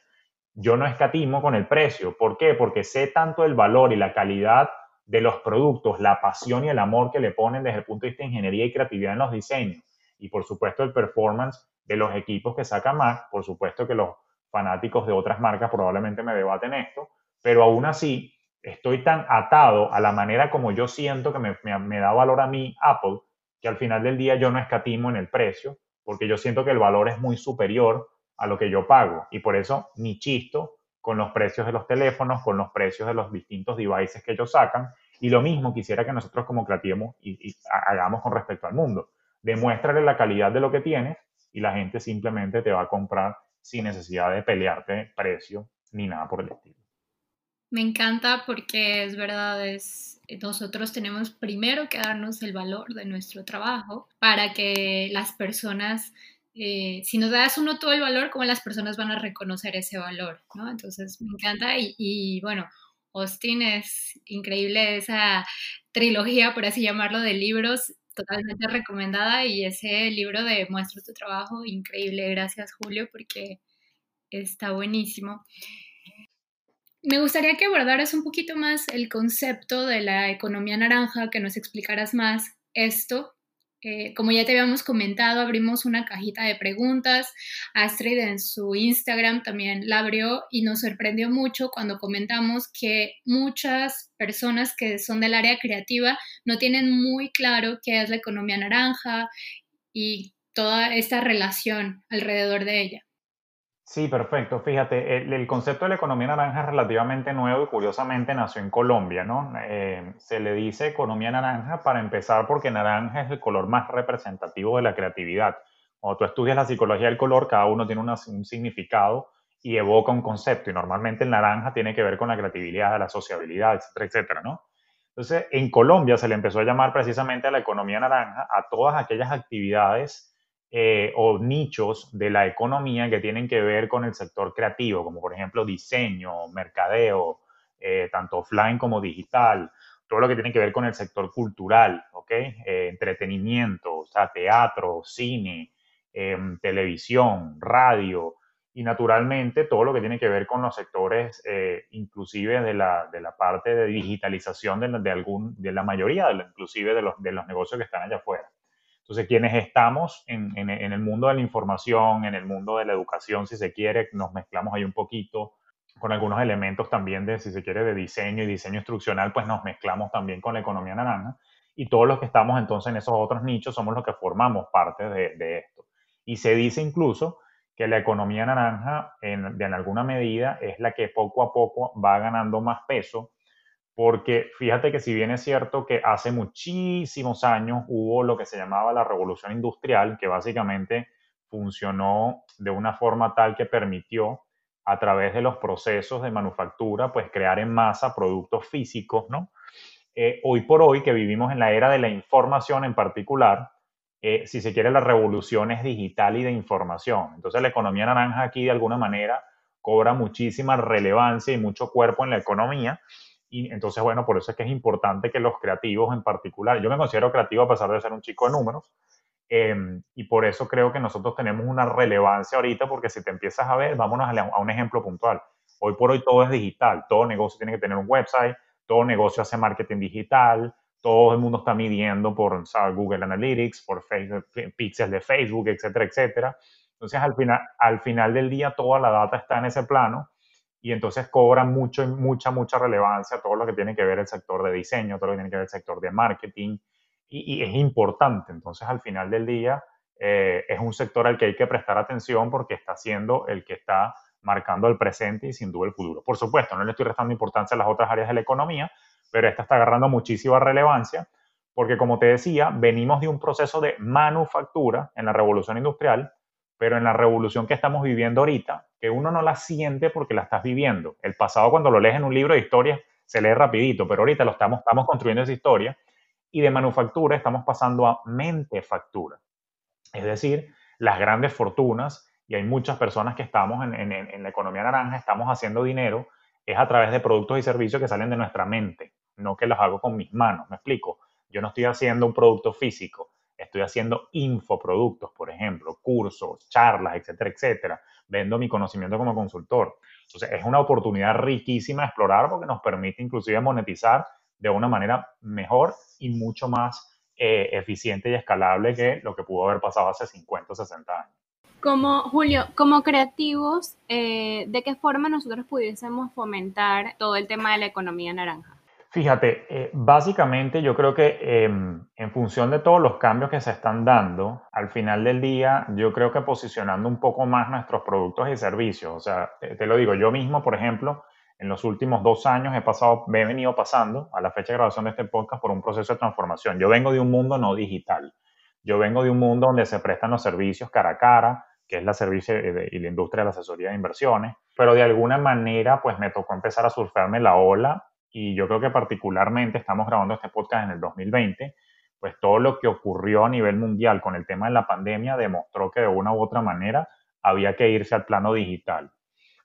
Yo no escatimo con el precio. ¿Por qué? Porque sé tanto el valor y la calidad de los productos, la pasión y el amor que le ponen desde el punto de vista de ingeniería y creatividad en los diseños. Y por supuesto el performance de los equipos que saca Mac, por supuesto que los fanáticos de otras marcas probablemente me debaten esto, pero aún así estoy tan atado a la manera como yo siento que me, da valor a mí Apple, que al final del día yo no escatimo en el precio, porque yo siento que el valor es muy superior a lo que yo pago. Y por eso ni chisto con los precios de los teléfonos, con los precios de los distintos devices que ellos sacan. Y lo mismo quisiera que nosotros como creativos y, y hagamos con respecto al mundo. Demuéstrale la calidad de lo que tienes y la gente simplemente te va a comprar sin necesidad de pelearte precio ni nada por el estilo. Me encanta porque es verdad, es, nosotros tenemos primero que darnos el valor de nuestro trabajo para que las personas, eh, si nos das uno todo el valor, ¿cómo las personas van a reconocer ese valor? ¿no? Entonces me encanta y, y bueno, Austin es increíble esa trilogía, por así llamarlo, de libros totalmente recomendada y ese libro de Muestra tu trabajo, increíble, gracias Julio, porque está buenísimo. Me gustaría que abordaras un poquito más el concepto de la economía naranja, que nos explicaras más esto eh, como ya te habíamos comentado, abrimos una cajita de preguntas. Astrid en su Instagram también la abrió y nos sorprendió mucho cuando comentamos que muchas personas que son del área creativa no tienen muy claro qué es la economía naranja y toda esta relación alrededor de ella. Sí, perfecto. Fíjate, el, concepto de la economía naranja es relativamente nuevo y curiosamente nació en Colombia, ¿no? Eh, se le dice economía naranja para empezar porque naranja es el color más representativo de la creatividad. Cuando tú estudias la psicología del color, cada uno tiene un significado y evoca un concepto y normalmente el naranja tiene que ver con la creatividad, la sociabilidad, etcétera, etcétera, ¿no? Entonces, en Colombia se le empezó a llamar precisamente a la economía naranja a todas aquellas actividades eh, o nichos de la economía que tienen que ver con el sector creativo, como por ejemplo diseño, mercadeo, eh, tanto offline como digital, todo lo que tiene que ver con el sector cultural, ¿ok? Eh, entretenimiento, o sea, teatro, cine, em, televisión, radio, y naturalmente todo lo que tiene que ver con los sectores, inclusive de la, de la, parte de digitalización de, de, algún, de la mayoría, de inclusive de los, de los negocios que están allá afuera. Entonces, quienes estamos en, el mundo de la información, en el mundo de la educación, si se quiere, nos mezclamos ahí un poquito con algunos elementos también de, si se quiere, de diseño y diseño instruccional, pues nos mezclamos también con la economía naranja. Y todos los que estamos entonces en esos otros nichos somos los que formamos parte de, esto. Y se dice incluso que la economía naranja, en, en alguna medida, es la que poco a poco va ganando más peso porque fíjate que si bien es cierto que hace muchísimos años hubo lo que se llamaba la revolución industrial, que básicamente funcionó de una forma tal que permitió a través de los procesos de manufactura, pues crear en masa productos físicos, ¿no? Eh, hoy por hoy, que vivimos en la era de la información en particular, eh, si se quiere, la revolución es digital y de información. Entonces, la economía naranja aquí, de alguna manera, cobra muchísima relevancia y mucho cuerpo en la economía, y entonces, bueno, por eso es que es importante que los creativos en particular, yo me considero creativo a pesar de ser un chico de números, em, y por eso creo que nosotros tenemos una relevancia ahorita, porque si te empiezas a ver, vámonos a, un ejemplo puntual. Hoy por hoy todo es digital, todo negocio tiene que tener un website, todo negocio hace marketing digital, todo el mundo está midiendo por Google Analytics, por Facebook, pixels de Facebook, etcétera, etcétera. Entonces, al final, al final del día, toda la data está en ese plano y entonces cobra mucho, mucha, mucha relevancia todo lo que tiene que ver el sector de diseño, todo lo que tiene que ver el sector de marketing, y, es importante. Entonces, al final del día, eh, es un sector al que hay que prestar atención porque está siendo el que está marcando el presente y sin duda el futuro. Por supuesto, no le estoy restando importancia a las otras áreas de la economía, pero esta está agarrando muchísima relevancia porque, como te decía, venimos de un proceso de manufactura en la revolución industrial pero en la revolución que estamos viviendo ahorita, que uno no la siente porque la estás viviendo. El pasado cuando lo lees en un libro de historia se lee rapidito, pero ahorita lo estamos, estamos construyendo esa historia y de manufactura estamos pasando a mentefactura. Es decir, las grandes fortunas, y hay muchas personas que estamos en, en la economía naranja, estamos haciendo dinero, es a través de productos y servicios que salen de nuestra mente, no que los hago con mis manos, me explico. Yo no estoy haciendo un producto físico, estoy haciendo infoproductos, por ejemplo, cursos, charlas, etcétera, etcétera. Vendo mi conocimiento como consultor. Entonces, es una oportunidad riquísima de explorar porque nos permite inclusive monetizar de una manera mejor y mucho más eh, eficiente y escalable que lo que pudo haber pasado hace 50 o 60 años. Como Julio, como creativos, eh, ¿de qué forma nosotros pudiésemos fomentar todo el tema de la economía naranja? Fíjate, eh, básicamente yo creo que em, en función de todos los cambios que se están dando, al final del día yo creo que posicionando un poco más nuestros productos y servicios, o sea, te, lo digo, yo mismo, por ejemplo, en los últimos dos años he pasado, he venido pasando a la fecha de grabación de este podcast por un proceso de transformación. Yo vengo de un mundo no digital, yo vengo de un mundo donde se prestan los servicios cara a cara, que es la servicio y la industria de la asesoría de inversiones, pero de alguna manera pues me tocó empezar a surfearme la ola y yo creo que particularmente estamos grabando este podcast en el 2020, pues todo lo que ocurrió a nivel mundial con el tema de la pandemia demostró que de una u otra manera había que irse al plano digital.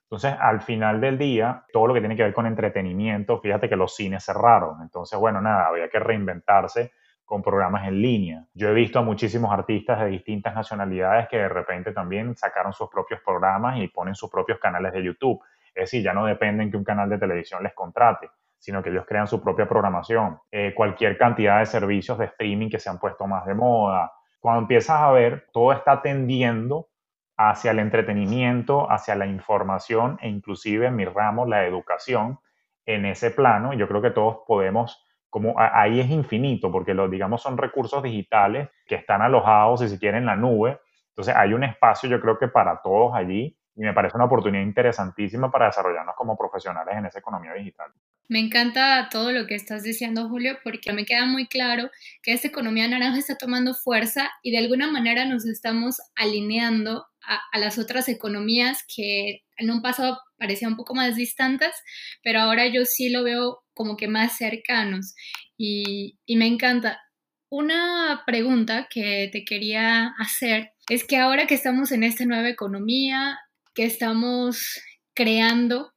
Entonces, al final del día, todo lo que tiene que ver con entretenimiento, fíjate que los cines cerraron. Entonces, bueno, nada, había que reinventarse con programas en línea. Yo he visto a muchísimos artistas de distintas nacionalidades que de repente también sacaron sus propios programas y ponen sus propios canales de YouTube. Es decir, ya no dependen que un canal de televisión les contrate, sino que ellos crean su propia programación. Eh, cualquier cantidad de servicios de streaming que se han puesto más de moda. Cuando empiezas a ver, todo está tendiendo hacia el entretenimiento, hacia la información e inclusive en mi ramo, la educación, en ese plano. Yo creo que todos podemos, como ahí es infinito, porque los, digamos, son recursos digitales que están alojados, si se quiere, en la nube. Entonces hay un espacio, yo creo que para todos allí, y me parece una oportunidad interesantísima para desarrollarnos como profesionales en esa economía digital. Me encanta todo lo que estás diciendo, Julio, porque me queda muy claro que esta economía naranja está tomando fuerza y de alguna manera nos estamos alineando a, las otras economías que en un pasado parecían un poco más distantes, pero ahora yo sí lo veo como que más cercanos y, y me encanta. Una pregunta que te quería hacer es que ahora que estamos en esta nueva economía, que estamos creando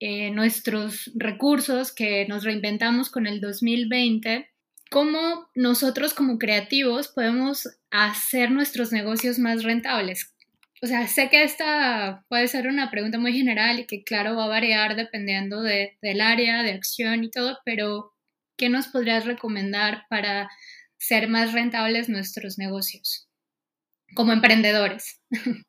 eh, nuestros recursos que nos reinventamos con el 2020, cómo nosotros como creativos podemos hacer nuestros negocios más rentables. O sea, sé que esta puede ser una pregunta muy general y que claro va a variar dependiendo de, del área de acción y todo, pero ¿qué nos podrías recomendar para ser más rentables nuestros negocios como emprendedores?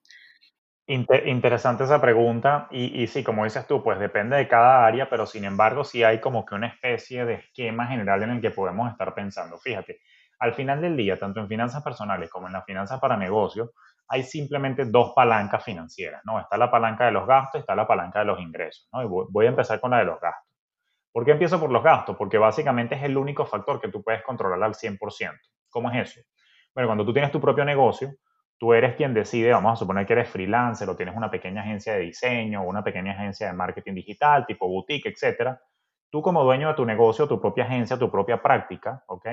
interesante esa pregunta y, sí, como dices tú, pues depende de cada área, pero sin embargo sí hay como que una especie de esquema general en el que podemos estar pensando. Fíjate, al final del día, tanto en finanzas personales como en las finanzas para negocios, hay simplemente dos palancas financieras, ¿no? Está la palanca de los gastos está la palanca de los ingresos. Y voy a empezar con la de los gastos. ¿Por qué empiezo por los gastos? Porque básicamente es el único factor que tú puedes controlar al 100%. ¿Cómo es eso? Bueno, cuando tú tienes tu propio negocio, tú eres quien decide, vamos a suponer que eres freelancer o tienes una pequeña agencia de diseño o una pequeña agencia de marketing digital, tipo boutique, etcétera. Tú como dueño de tu negocio, tu propia agencia, tu propia práctica, ¿ok?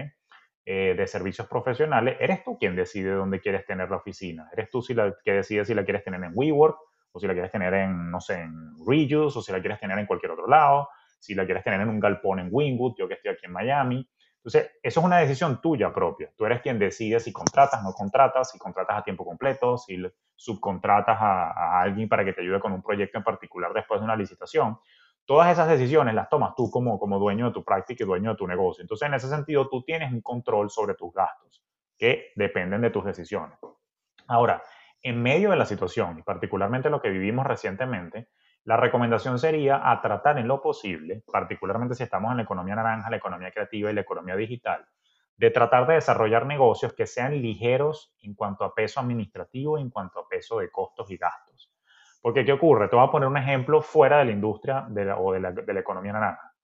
Eh, de servicios profesionales, eres tú quien decide dónde quieres tener la oficina. Eres tú si la, que decide si la quieres tener en WeWork o si la quieres tener en, no sé, en Reuse o si la quieres tener en cualquier otro lado, si la quieres tener en un galpón en Wingwood, yo que estoy aquí en Miami. Entonces, eso es una decisión tuya propia. Tú eres quien decide si contratas, no contratas, si contratas a tiempo completo, si subcontratas a, alguien para que te ayude con un proyecto en particular después de una licitación. Todas esas decisiones las tomas tú como, como dueño de tu práctica y dueño de tu negocio. Entonces, en ese sentido, tú tienes un control sobre tus gastos que dependen de tus decisiones. Ahora, en medio de la situación, y particularmente lo que vivimos recientemente, la recomendación sería a tratar en lo posible, particularmente si estamos en la economía naranja, la economía creativa y la economía digital, de tratar de desarrollar negocios que sean ligeros en cuanto a peso administrativo y en cuanto a peso de costos y gastos. Porque, ¿qué ocurre? Te voy a poner un ejemplo fuera de la industria o de la, economía naranja.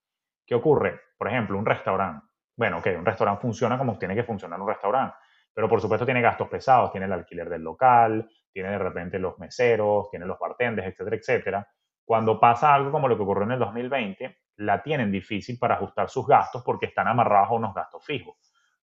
¿Qué ocurre? Por ejemplo, un restaurante. Bueno, ok, un restaurante funciona como tiene que funcionar un restaurante, pero por supuesto tiene gastos pesados, tiene el alquiler del local, tiene de repente los meseros, tiene los bartenders, etcétera, etcétera cuando pasa algo como lo que ocurrió en el 2020, la tienen difícil para ajustar sus gastos porque están amarrados a unos gastos fijos.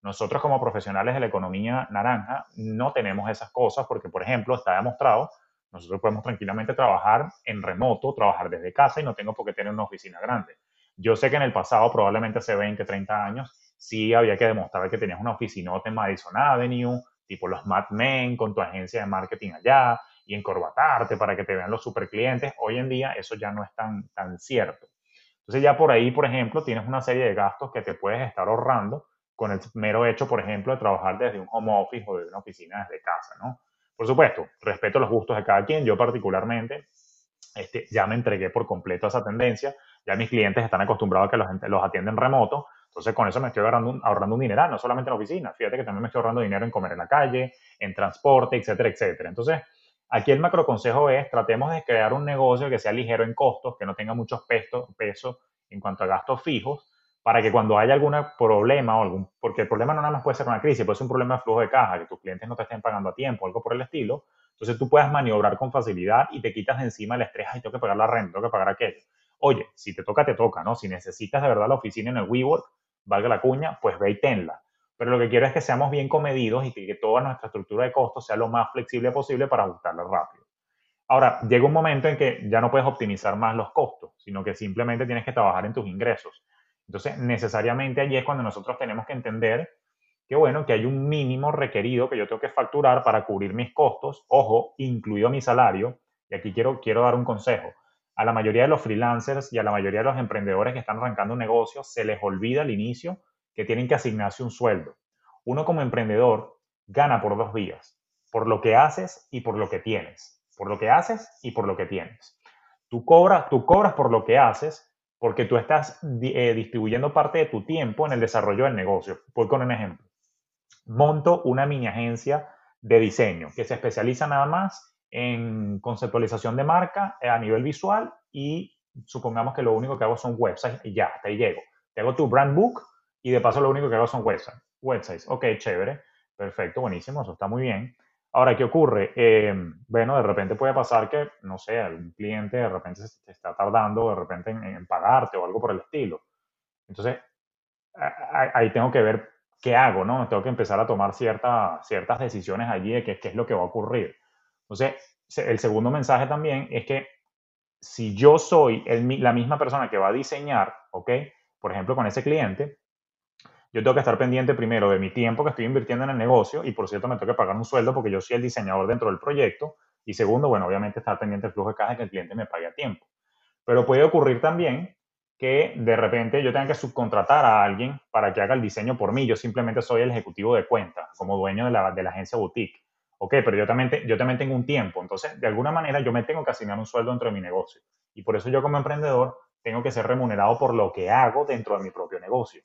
Nosotros como profesionales de la economía naranja no tenemos esas cosas porque, por ejemplo, está demostrado, nosotros podemos tranquilamente trabajar en remoto, trabajar desde casa y no tengo por qué tener una oficina grande. Yo sé que en el pasado, probablemente hace 20, 30 años, sí había que demostrar que tenías una oficinota en Madison Avenue, tipo los Mad Men con tu agencia de marketing allá, y encorbatarte para que te vean los super clientes. Hoy en día eso ya no es tan, tan cierto. Entonces ya por ahí, por ejemplo, tienes una serie de gastos que te puedes estar ahorrando con el mero hecho, por ejemplo, de trabajar desde un home office o de una oficina desde casa, ¿no? Por supuesto, respeto los gustos de cada quien. Yo particularmente este, ya me entregué por completo a esa tendencia. Ya mis clientes están acostumbrados a que los, los atienden remoto. Entonces, con eso me estoy ahorrando, ahorrando un dineral, no solamente en la oficina. Fíjate que también me estoy ahorrando dinero en comer en la calle, en transporte, etcétera, etcétera. Entonces, Aquí el macro consejo es, tratemos de crear un negocio que sea ligero en costos, que no tenga muchos pesos, peso en cuanto a gastos fijos, para que cuando haya algún problema o algún, porque el problema no nada más puede ser una crisis, puede ser un problema de flujo de caja, que tus clientes no te estén pagando a tiempo, algo por el estilo, Entonces tú puedes maniobrar con facilidad y te quitas de encima el estrés, ay, tengo que pagar la renta, tengo que pagar aquello. Oye, si te toca, te toca, ¿no? Si necesitas de verdad la oficina en el WeWork, valga la cuña, pues ve y tenla. Pero lo que quiero es que seamos bien comedidos y que toda nuestra estructura de costos sea lo más flexible posible para ajustarla rápido. Ahora, llega un momento en que ya no puedes optimizar más los costos, sino que simplemente tienes que trabajar en tus ingresos. Entonces, necesariamente allí es cuando nosotros tenemos que entender que, bueno, que hay un mínimo requerido que yo tengo que facturar para cubrir mis costos, ojo, incluido mi salario. Y aquí quiero, quiero dar un consejo. A la mayoría de los freelancers y a la mayoría de los emprendedores que están arrancando un negocio, se les olvida al inicio que tienen que asignarse un sueldo. Uno como emprendedor gana por dos vías, por lo que haces y por lo que tienes. Por lo que haces y por lo que tienes. Tú cobras, tú cobras por lo que haces porque tú estás eh, distribuyendo parte de tu tiempo en el desarrollo del negocio. Voy con un ejemplo. Monto una mini agencia de diseño que se especializa nada más en conceptualización de marca eh, a nivel visual y supongamos que lo único que hago son websites y ya, hasta ahí llego. Te hago tu brand book y de paso lo único que hago son websites. Websites, ok, chévere, perfecto, buenísimo, eso está muy bien. Ahora, ¿qué ocurre? Eh, bueno, de repente puede pasar que, no sé, algún cliente de repente se está tardando de repente en, pagarte o algo por el estilo. Entonces, ahí tengo que ver qué hago, ¿no? Tengo que empezar a tomar ciertas decisiones allí de qué, qué es lo que va a ocurrir. Entonces, el segundo mensaje también es que si yo soy la misma persona que va a diseñar, ¿ok? Por ejemplo, con ese cliente, yo tengo que estar pendiente primero de mi tiempo que estoy invirtiendo en el negocio y por cierto me tengo que pagar un sueldo porque yo soy el diseñador dentro del proyecto y segundo, bueno, obviamente estar pendiente del flujo de caja que el cliente me pague a tiempo. Pero puede ocurrir también que de repente yo tenga que subcontratar a alguien para que haga el diseño por mí. Yo simplemente soy el ejecutivo de cuenta, como dueño de la, de la agencia boutique. Ok, pero yo también, yo también tengo un tiempo. Entonces, de alguna manera, yo me tengo que asignar un sueldo dentro de mi negocio. Y por eso yo como emprendedor tengo que ser remunerado por lo que hago dentro de mi propio negocio.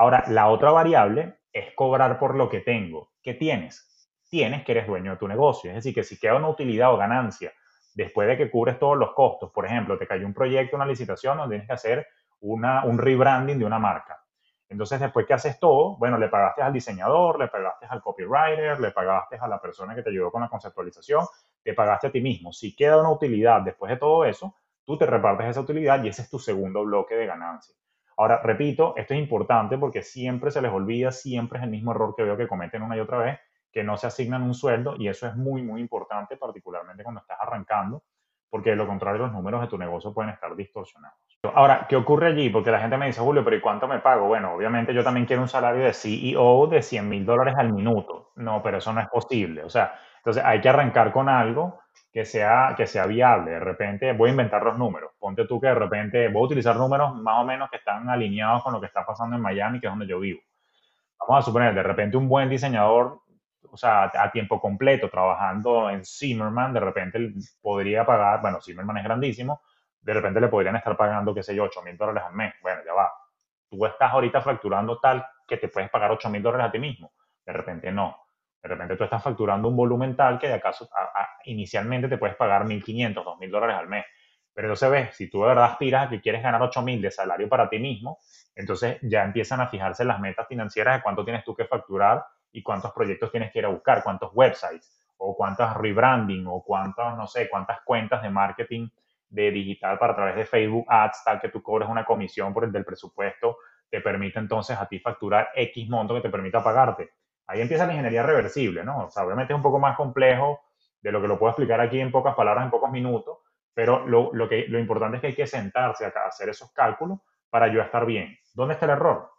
Ahora, la otra variable es cobrar por lo que tengo. ¿Qué tienes? Tienes que eres dueño de tu negocio. Es decir, que si queda una utilidad o ganancia después de que cubres todos los costos, por ejemplo, te cayó un proyecto, una licitación donde tienes que hacer un rebranding de una marca. Entonces, después que haces todo, bueno, le pagaste al diseñador, le pagaste al copywriter, le pagaste a la persona que te ayudó con la conceptualización, te pagaste a ti mismo. Si queda una utilidad después de todo eso, tú te repartes esa utilidad y ese es tu segundo bloque de ganancia. Ahora, repito, esto es importante porque siempre se les olvida, siempre es el mismo error que veo que cometen una y otra vez, que no se asignan un sueldo y eso es muy, muy importante, particularmente cuando estás arrancando, porque de lo contrario los números de tu negocio pueden estar distorsionados. Ahora, ¿qué ocurre allí? Porque la gente me dice, Julio, pero ¿y cuánto me pago? Bueno, obviamente yo también quiero un salario de CEO de 100 mil dólares al minuto. No, pero eso no es posible. O sea, entonces hay que arrancar con algo que sea, que sea viable. De repente voy a inventar los números. Ponte tú que de repente voy a utilizar números más o menos que están alineados con lo que está pasando en Miami, que es donde yo vivo. Vamos a suponer, de repente un buen diseñador, o sea, a tiempo completo, trabajando en Zimmerman, de repente podría pagar, bueno, Zimmerman es grandísimo, de repente le podrían estar pagando, qué sé yo, 8 mil dólares al mes. Bueno, ya va. Tú estás ahorita facturando tal que te puedes pagar 8 mil dólares a ti mismo. De repente no. De repente tú estás facturando un volumen tal que de acaso inicialmente te puedes pagar 1.500, 2.000 dólares al mes. Pero entonces ves, si tú de verdad aspiras a que quieres ganar 8.000 de salario para ti mismo, entonces ya empiezan a fijarse las metas financieras de cuánto tienes tú que facturar y cuántos proyectos tienes que ir a buscar, cuántos websites o cuántas rebranding o cuántas, no sé, cuántas cuentas de marketing de digital para través de Facebook Ads, tal que tú cobres una comisión por el del presupuesto, te permite entonces a ti facturar X monto que te permita pagarte ahí empieza la ingeniería reversible, ¿no? O sea, obviamente es un poco más complejo de lo que lo puedo explicar aquí en pocas palabras, en pocos minutos, pero lo, lo, que, lo importante es que hay que sentarse a hacer esos cálculos para yo estar bien. ¿Dónde está el error?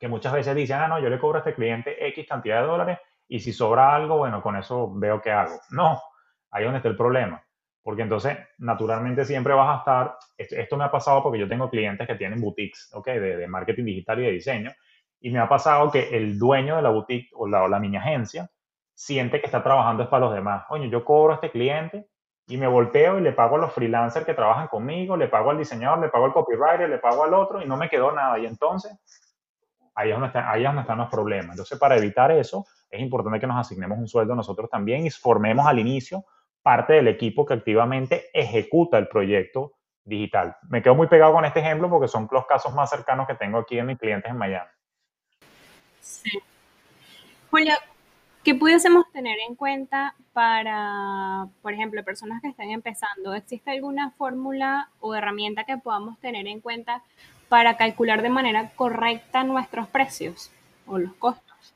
Que muchas veces dicen, ah, no, yo le cobro a este cliente X cantidad de dólares y si sobra algo, bueno, con eso veo qué hago. No, ahí es donde está el problema. Porque entonces, naturalmente, siempre vas a estar. Esto, me ha pasado porque yo tengo clientes que tienen boutiques, ¿ok? De, de marketing digital y de diseño. Y me ha pasado que el dueño de la boutique o la, o la mini agencia siente que está trabajando es para los demás. Oye, yo cobro a este cliente y me volteo y le pago a los freelancers que trabajan conmigo, le pago al diseñador, le pago al copywriter, le pago al otro y no me quedó nada. Y entonces, ahí es donde, ahí es donde están los problemas. Entonces, para evitar eso, es importante que nos asignemos un sueldo nosotros también y formemos al inicio parte del equipo que activamente ejecuta el proyecto digital. Me quedo muy pegado con este ejemplo porque son los casos más cercanos que tengo aquí en mis clientes en Miami. Sí. Julia, ¿Qué pudiésemos tener en cuenta para, por ejemplo, personas que están empezando? ¿Existe alguna fórmula o herramienta que podamos tener en cuenta para calcular de manera correcta nuestros precios o los costos?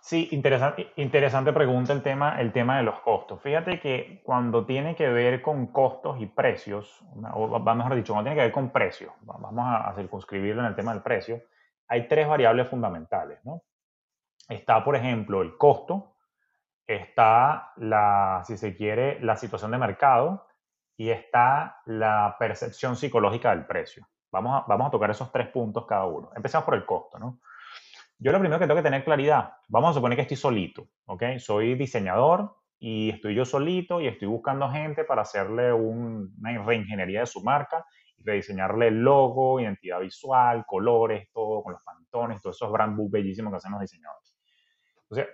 Sí, interesante, interesante pregunta el tema, el tema de los costos. Fíjate que cuando tiene que ver con costos y precios, o mejor dicho, cuando tiene que ver con precios, vamos a circunscribirlo en el tema del precio, hay tres variables fundamentales, ¿no? está, por ejemplo, el costo, está la, si se quiere, la situación de mercado y está la percepción psicológica del precio. Vamos a, vamos a tocar esos tres puntos cada uno. Empecemos por el costo, ¿no? Yo lo primero que tengo que tener claridad, vamos a suponer que estoy solito, ¿ok? Soy diseñador y estoy yo solito y estoy buscando gente para hacerle una reingeniería de su marca rediseñarle el logo, identidad visual, colores, todo con los pantones, todos esos brand book bellísimos que hacen los diseñadores. Entonces,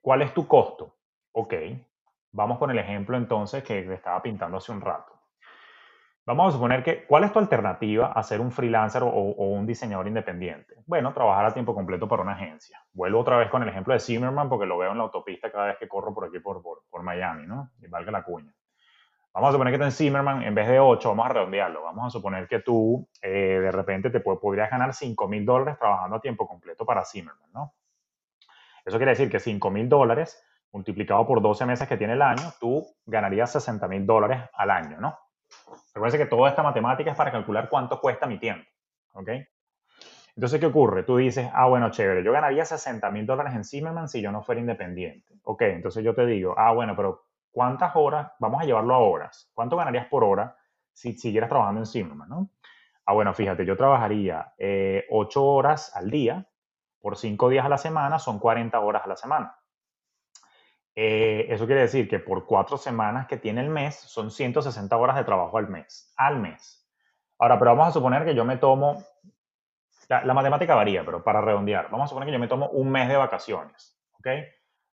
¿cuál es tu costo? Ok, vamos con el ejemplo entonces que te estaba pintando hace un rato. Vamos a suponer que, ¿cuál es tu alternativa a ser un freelancer o, un diseñador independiente? Bueno, trabajar a tiempo completo para una agencia. Vuelvo otra vez con el ejemplo de Zimmerman porque lo veo en la autopista cada vez que corro por aquí, por, por, Miami, ¿no? Y valga la cuña. Vamos a suponer que tú en Zimmerman, en vez de 8, vamos a redondearlo. Vamos a suponer que tú eh, de repente te podrías ganar 5 mil dólares trabajando a tiempo completo para Zimmerman, ¿no? Eso quiere decir que 5 mil dólares multiplicado por 12 meses que tiene el año, tú ganarías 60 mil dólares al año, ¿no? Recuerda que toda esta matemática es para calcular cuánto cuesta mi tiempo, ¿ok? Entonces, ¿qué ocurre? Tú dices, ah, bueno, chévere, yo ganaría 60 mil dólares en Zimmerman si yo no fuera independiente. Ok, entonces yo te digo, ah, bueno, pero ¿cuántas horas? Vamos a llevarlo a horas. ¿Cuánto ganarías por hora si siguieras trabajando en Zimmerman, no? Ah, bueno, fíjate, yo trabajaría eh, 8 horas al día, por cinco días a la semana son 40 horas a la semana. Eh, eso quiere decir que por cuatro semanas que tiene el mes son 160 horas de trabajo al mes. Al mes. Ahora, pero vamos a suponer que yo me tomo, la, matemática varía, pero para redondear, vamos a suponer que yo me tomo un mes de vacaciones. ¿Ok?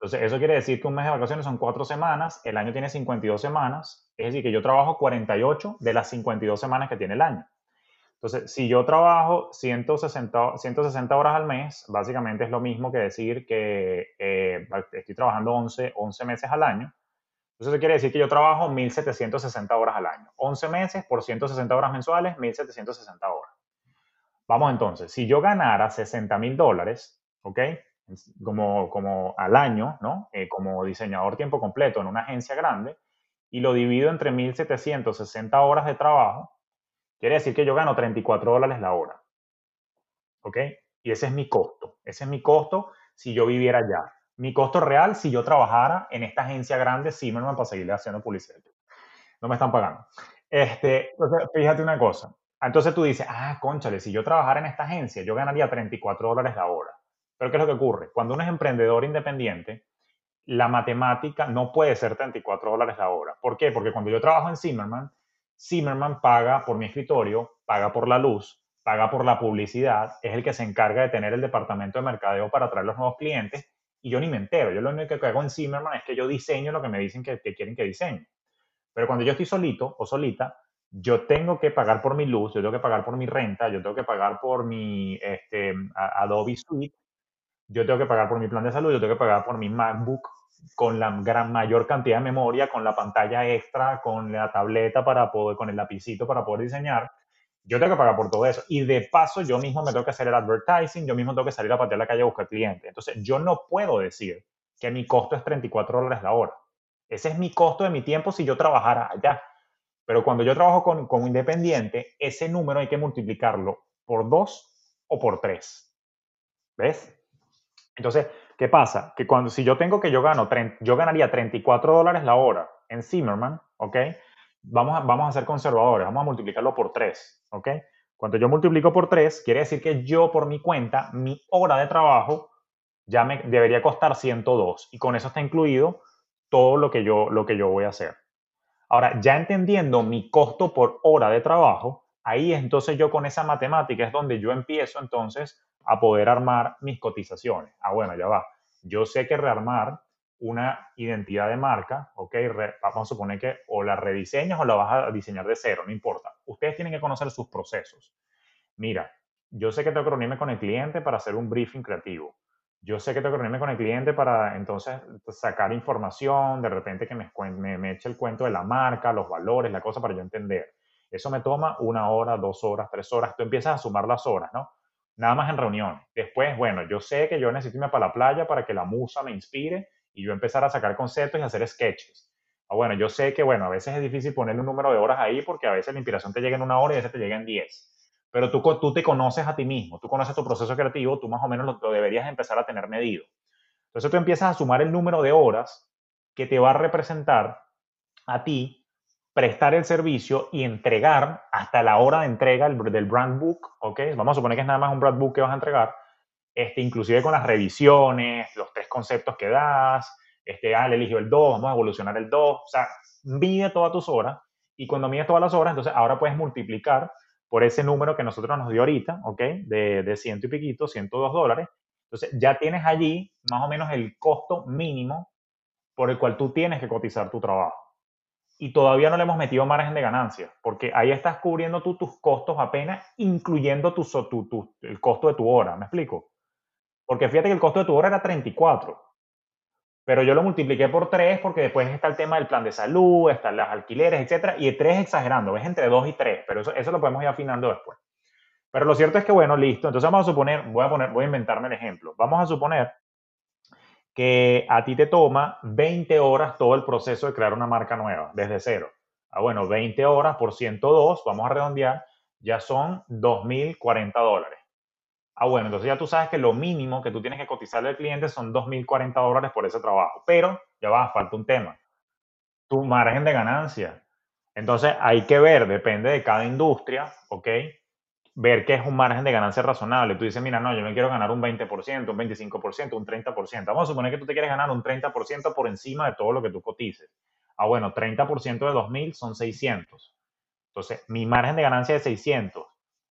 Entonces, eso quiere decir que un mes de vacaciones son cuatro semanas, el año tiene 52 semanas, es decir, que yo trabajo 48 de las 52 semanas que tiene el año. Entonces, si yo trabajo 160, 160 horas al mes, básicamente es lo mismo que decir que eh, estoy trabajando 11, 11 meses al año. Entonces, eso quiere decir que yo trabajo 1.760 horas al año. 11 meses por 160 horas mensuales, 1.760 horas. Vamos entonces, si yo ganara 60 mil dólares, ¿ok? Como, como al año, ¿no? Eh, como diseñador tiempo completo en una agencia grande, y lo divido entre 1.760 horas de trabajo, Quiere decir que yo gano 34 dólares la hora. ¿Ok? Y ese es mi costo. Ese es mi costo si yo viviera allá. Mi costo real si yo trabajara en esta agencia grande Zimmerman para seguirle haciendo publicidad. No me están pagando. Este, fíjate una cosa. Entonces tú dices, ah, conchale, si yo trabajara en esta agencia, yo ganaría 34 dólares la hora. Pero ¿qué es lo que ocurre? Cuando uno es emprendedor independiente, la matemática no puede ser 34 dólares la hora. ¿Por qué? Porque cuando yo trabajo en Zimmerman, Zimmerman paga por mi escritorio, paga por la luz, paga por la publicidad, es el que se encarga de tener el departamento de mercadeo para traer los nuevos clientes y yo ni me entero. Yo lo único que hago en Zimmerman es que yo diseño lo que me dicen que, quieren que diseñe. Pero cuando yo estoy solito o solita, yo tengo que pagar por mi luz, yo tengo que pagar por mi renta, yo tengo que pagar por mi este, Adobe Suite, yo tengo que pagar por mi plan de salud, yo tengo que pagar por mi MacBook, con la gran mayor cantidad de memoria, con la pantalla extra, con la tableta para poder, con el lapicito para poder diseñar. Yo tengo que pagar por todo eso. Y de paso, yo mismo me tengo que hacer el advertising, yo mismo tengo que salir a patear la calle a buscar clientes. Entonces, yo no puedo decir que mi costo es 34 dólares la hora. Ese es mi costo de mi tiempo si yo trabajara allá. Pero cuando yo trabajo con, con independiente, ese número hay que multiplicarlo por dos o por tres. ¿Ves? Entonces, ¿Qué pasa? Que cuando, si yo tengo que yo gano, yo ganaría 34 dólares la hora en Zimmerman, ¿ok? Vamos a, vamos a ser conservadores, vamos a multiplicarlo por 3, ¿ok? Cuando yo multiplico por 3, quiere decir que yo por mi cuenta, mi hora de trabajo ya me debería costar 102 y con eso está incluido todo lo que yo, lo que yo voy a hacer. Ahora, ya entendiendo mi costo por hora de trabajo, ahí entonces yo con esa matemática es donde yo empiezo entonces a poder armar mis cotizaciones. Ah, bueno, ya va. Yo sé que rearmar una identidad de marca, ok, vamos a suponer que o la rediseñas o la vas a diseñar de cero, no importa. Ustedes tienen que conocer sus procesos. Mira, yo sé que tengo que reunirme con el cliente para hacer un briefing creativo. yo sé que tengo que reunirme con el cliente para entonces sacar información, de repente que me, me, me eche el cuento de la marca, los valores, la cosa para yo entender. Eso me toma una hora, dos horas, tres horas. Tú empiezas a sumar las horas, ¿no? Nada más en reuniones. Después, bueno, yo sé que yo necesito irme para la playa para que la musa me inspire y yo empezar a sacar conceptos y hacer sketches. Ah, bueno, yo sé que, bueno, a veces es difícil ponerle un número de horas ahí porque a veces la inspiración te llega en una hora y a veces te llega en diez. Pero tú, tú te conoces a ti mismo, tú conoces tu proceso creativo, tú más o menos lo, lo deberías empezar a tener medido. Entonces tú empiezas a sumar el número de horas que te va a representar a ti prestar el servicio y entregar hasta la hora de entrega del brand book, ¿ok? Vamos a suponer que es nada más un brand book que vas a entregar, este, inclusive con las revisiones, los tres conceptos que das, este, ah, le eligió el 2, vamos a evolucionar el 2, o sea, mide todas tus horas y cuando mides todas las horas, entonces ahora puedes multiplicar por ese número que nosotros nos dio ahorita, ¿ok? De, de ciento y piquito, 102 dólares. Entonces ya tienes allí más o menos el costo mínimo por el cual tú tienes que cotizar tu trabajo y todavía no le hemos metido margen de ganancia, porque ahí estás cubriendo tú tus costos apenas, incluyendo tu, tu, el costo de tu hora, ¿me explico? Porque fíjate que el costo de tu hora era 34, pero yo lo multipliqué por 3 porque después está el tema del plan de salud, están las alquileres, etcétera, y 3 exagerando, es entre 2 y 3, pero eso, eso lo podemos ir afinando después. Pero lo cierto es que, bueno, listo, entonces vamos a suponer, voy a, poner, voy a inventarme el ejemplo, vamos a suponer que a ti te toma 20 horas todo el proceso de crear una marca nueva, desde cero. Ah, bueno, 20 horas por 102, vamos a redondear, ya son 2.040 dólares. Ah, bueno, entonces ya tú sabes que lo mínimo que tú tienes que cotizarle al cliente son 2.040 dólares por ese trabajo. Pero ya va, falta un tema. Tu margen de ganancia. Entonces hay que ver, depende de cada industria, ¿ok? Ver qué es un margen de ganancia razonable. Tú dices, mira, no, yo me quiero ganar un 20%, un 25%, un 30%. Vamos a suponer que tú te quieres ganar un 30% por encima de todo lo que tú cotices. Ah, bueno, 30% de 2.000 son 600. Entonces, mi margen de ganancia es 600,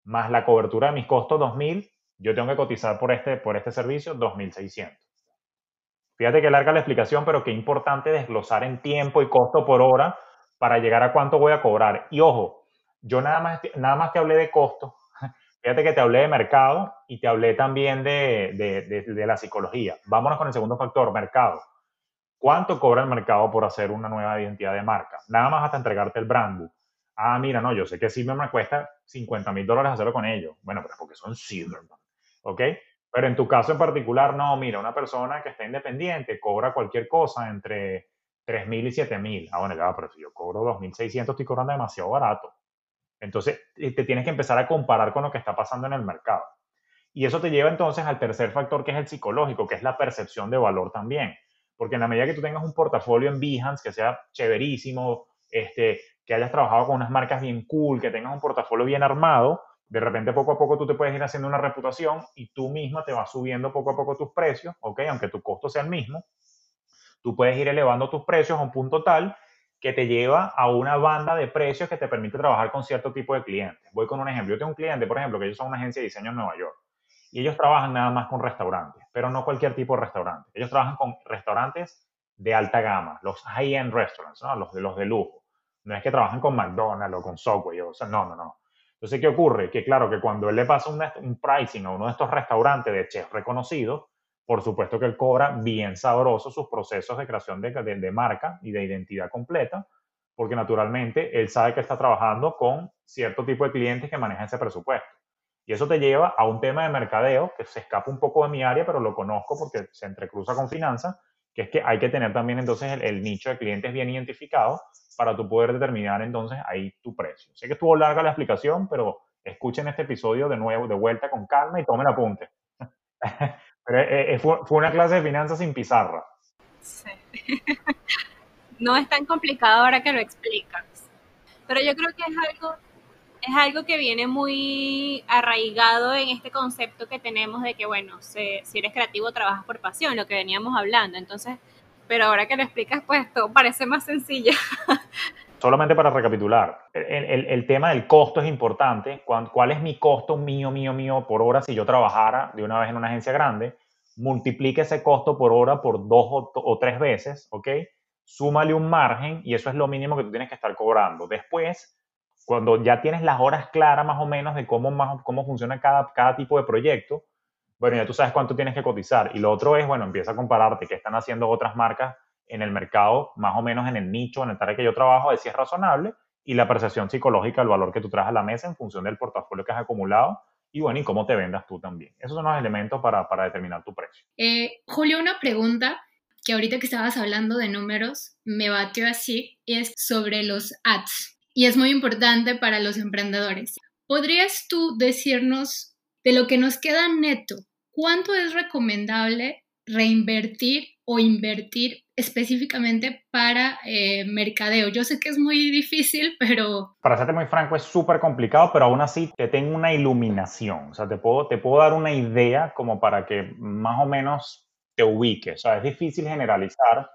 más la cobertura de mis costos 2.000, yo tengo que cotizar por este, por este servicio 2.600. Fíjate que larga la explicación, pero qué importante desglosar en tiempo y costo por hora para llegar a cuánto voy a cobrar. Y ojo, yo nada más, nada más que hablé de costo, Fíjate que te hablé de mercado y te hablé también de, de, de, la psicología. Vámonos con el segundo factor, mercado. ¿Cuánto cobra el mercado por hacer una nueva identidad de marca? Nada más hasta entregarte el brand. Ah, mira, no, yo sé que Silverman cuesta 50 mil dólares hacerlo con ellos. Bueno, pero es porque son Silverman. ¿Ok? Pero en tu caso en particular, no, mira, una persona que está independiente cobra cualquier cosa entre 3 mil y 7 mil. Ah, bueno, ya, pero si yo cobro 2.600, estoy cobrando demasiado barato. Entonces, eh, te tienes que empezar a comparar con lo que está pasando en el mercado. Y eso te lleva entonces al tercer factor, que es el psicológico, que es la percepción de valor también. Porque en la medida que tú tengas un portafolio en Behance que sea chéverísimo, este, que hayas trabajado con unas marcas bien cool, que tengas un portafolio bien armado, de repente poco a poco tú te puedes ir haciendo una reputación y tú misma te vas subiendo poco a poco tus precios, ¿ok? Aunque tu costo sea el mismo, tú puedes ir elevando tus precios a un punto tal que te lleva a una banda de precios que te permite trabajar con cierto tipo de clientes. Voy con un ejemplo. Yo tengo un cliente, por ejemplo, que ellos son una agencia de diseño en Nueva York y ellos trabajan nada más con restaurantes, pero no cualquier tipo de restaurante. Ellos trabajan con restaurantes de alta gama, los high-end restaurants, los, de, los de lujo. No es que trabajan con McDonald's o con Subway, o sea, no, no, no. Entonces, ¿qué ocurre? Que claro, que cuando él le pasa un, un pricing a uno de estos restaurantes de chef reconocidos, por supuesto que él cobra bien sabroso sus procesos de creación de, de, marca y de identidad completa, porque naturalmente él sabe que está trabajando con cierto tipo de clientes que manejan ese presupuesto. Y eso te lleva a un tema de mercadeo que se escapa un poco de mi área, pero lo conozco porque se entrecruza con finanzas, que es que hay que tener también entonces el, el, nicho de clientes bien identificado para tú poder determinar entonces ahí tu precio. Sé que estuvo larga la explicación, pero escuchen este episodio de nuevo, de vuelta con calma y tomen apunte. Pero eh, eh, fue, una clase de finanzas sin pizarra. Sí. no es tan complicado ahora que lo explicas. Pero yo creo que es algo, es algo que viene muy arraigado en este concepto que tenemos de que, bueno, si, si eres creativo trabajas por pasión, lo que veníamos hablando. Entonces, pero ahora que lo explicas, pues todo parece más sencillo. Solamente para recapitular, el, tema del costo es importante. ¿Cuál, es mi costo mío, mío, mío por hora si yo trabajara de una vez en una agencia grande? Multiplique ese costo por hora por dos o, tres veces, ¿ok? Súmale un margen y eso es lo mínimo que tú tienes que estar cobrando. Después, cuando ya tienes las horas claras más o menos de cómo, cómo funciona cada, cada tipo de proyecto, bueno, ya tú sabes cuánto tienes que cotizar. Y lo otro es, bueno, empieza a compararte qué están haciendo otras marcas en el mercado, más o menos en el nicho, en el área que yo trabajo, ver si es razonable y la percepción psicológica, el valor que tú traes a la mesa en función del portafolio que has acumulado y bueno, y cómo te vendas tú también. Esos son los elementos para, para determinar tu precio. Eh, Julio, una pregunta que ahorita que estabas hablando de números me batió así y es sobre los ads y es muy importante para los emprendedores. ¿Podrías tú decirnos de lo que nos queda neto, cuánto es recomendable reinvertir o invertir específicamente para eh, mercadeo? Yo sé que es muy difícil, pero... Para serte muy franco, es súper complicado, pero aún así te tengo una iluminación. O sea, te puedo, te puedo dar una idea como para que más o menos te ubiques. O sea, es difícil generalizar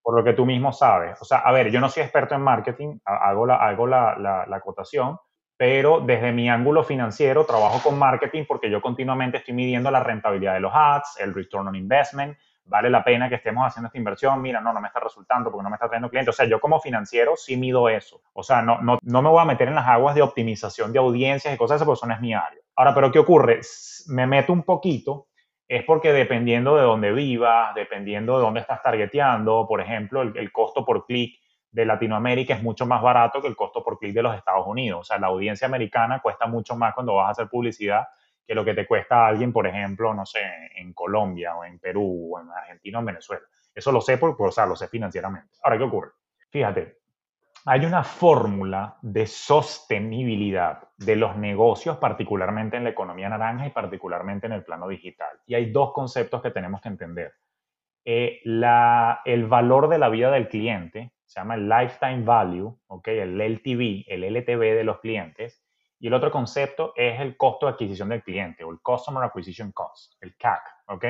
por lo que tú mismo sabes. O sea, a ver, yo no soy experto en marketing, hago la, hago la, la, la acotación, pero desde mi ángulo financiero trabajo con marketing porque yo continuamente estoy midiendo la rentabilidad de los ads, el return on investment, vale la pena que estemos haciendo esta inversión, mira, no, no me está resultando porque no me está trayendo clientes. O sea, yo como financiero sí mido eso. O sea, no, no, no me voy a meter en las aguas de optimización de audiencias y cosas así porque eso es mi área. Ahora, pero ¿qué ocurre? Me meto un poquito, es porque dependiendo de dónde vivas, dependiendo de dónde estás targeteando, por ejemplo, el, el costo por clic de Latinoamérica es mucho más barato que el costo por clic de los Estados Unidos. O sea, la audiencia americana cuesta mucho más cuando vas a hacer publicidad que lo que te cuesta a alguien, por ejemplo, no sé, en Colombia o en Perú o en Argentina o en Venezuela. Eso lo sé porque, o sea, lo sé financieramente. Ahora, ¿qué ocurre? Fíjate, hay una fórmula de sostenibilidad de los negocios, particularmente en la economía naranja y particularmente en el plano digital. Y hay dos conceptos que tenemos que entender. Eh, la, el valor de la vida del cliente, se llama el lifetime value, ¿okay? el LTV, el LTV de los clientes, y el otro concepto es el costo de adquisición del cliente o el Customer Acquisition Cost, el CAC. ¿ok?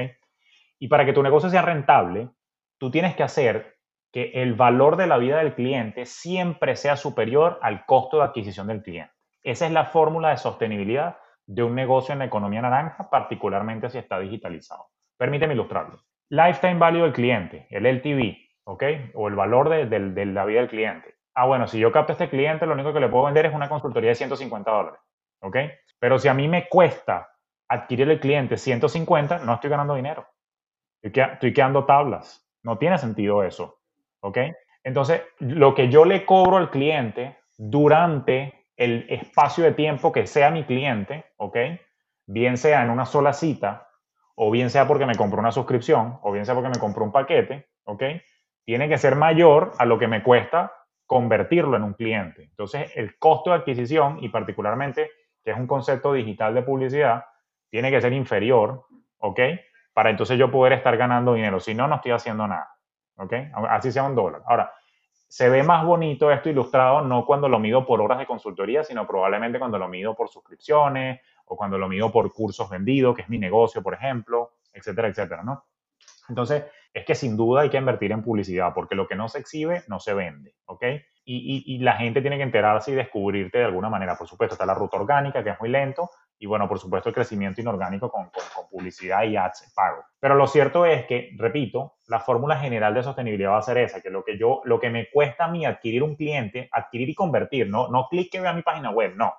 Y para que tu negocio sea rentable, tú tienes que hacer que el valor de la vida del cliente siempre sea superior al costo de adquisición del cliente. Esa es la fórmula de sostenibilidad de un negocio en la economía naranja, particularmente si está digitalizado. Permíteme ilustrarlo. Lifetime value del cliente, el LTV, ¿ok? O el valor de, de la vida del cliente ah, bueno, si yo capto este cliente, lo único que le puedo vender es una consultoría de 150 dólares, ¿ok? Pero si a mí me cuesta adquirir el cliente 150, no estoy ganando dinero. Estoy quedando tablas. No tiene sentido eso, ¿ok? Entonces, lo que yo le cobro al cliente durante el espacio de tiempo que sea mi cliente, ¿ok? Bien sea en una sola cita, o bien sea porque me compró una suscripción, o bien sea porque me compró un paquete, ¿ok? Tiene que ser mayor a lo que me cuesta convertirlo en un cliente. Entonces, el costo de adquisición y particularmente, que es un concepto digital de publicidad, tiene que ser inferior, ¿ok? Para entonces yo poder estar ganando dinero. Si no, no estoy haciendo nada, ¿ok? Así sea un dólar. Ahora, se ve más bonito esto ilustrado no cuando lo mido por horas de consultoría, sino probablemente cuando lo mido por suscripciones o cuando lo mido por cursos vendidos, que es mi negocio, por ejemplo, etcétera, etcétera, ¿no? Entonces, es que sin duda hay que invertir en publicidad, porque lo que no se exhibe no se vende, ¿ok? Y, la gente tiene que enterarse y descubrirte de alguna manera. Por supuesto, está la ruta orgánica, que es muy lento, y bueno, por supuesto, el crecimiento inorgánico con, publicidad y ads pago. Pero lo cierto es que, repito, la fórmula general de sostenibilidad va a ser esa, que lo que yo, lo que me cuesta a mí adquirir un cliente, adquirir y convertir, no, no clic que vea mi página web, no.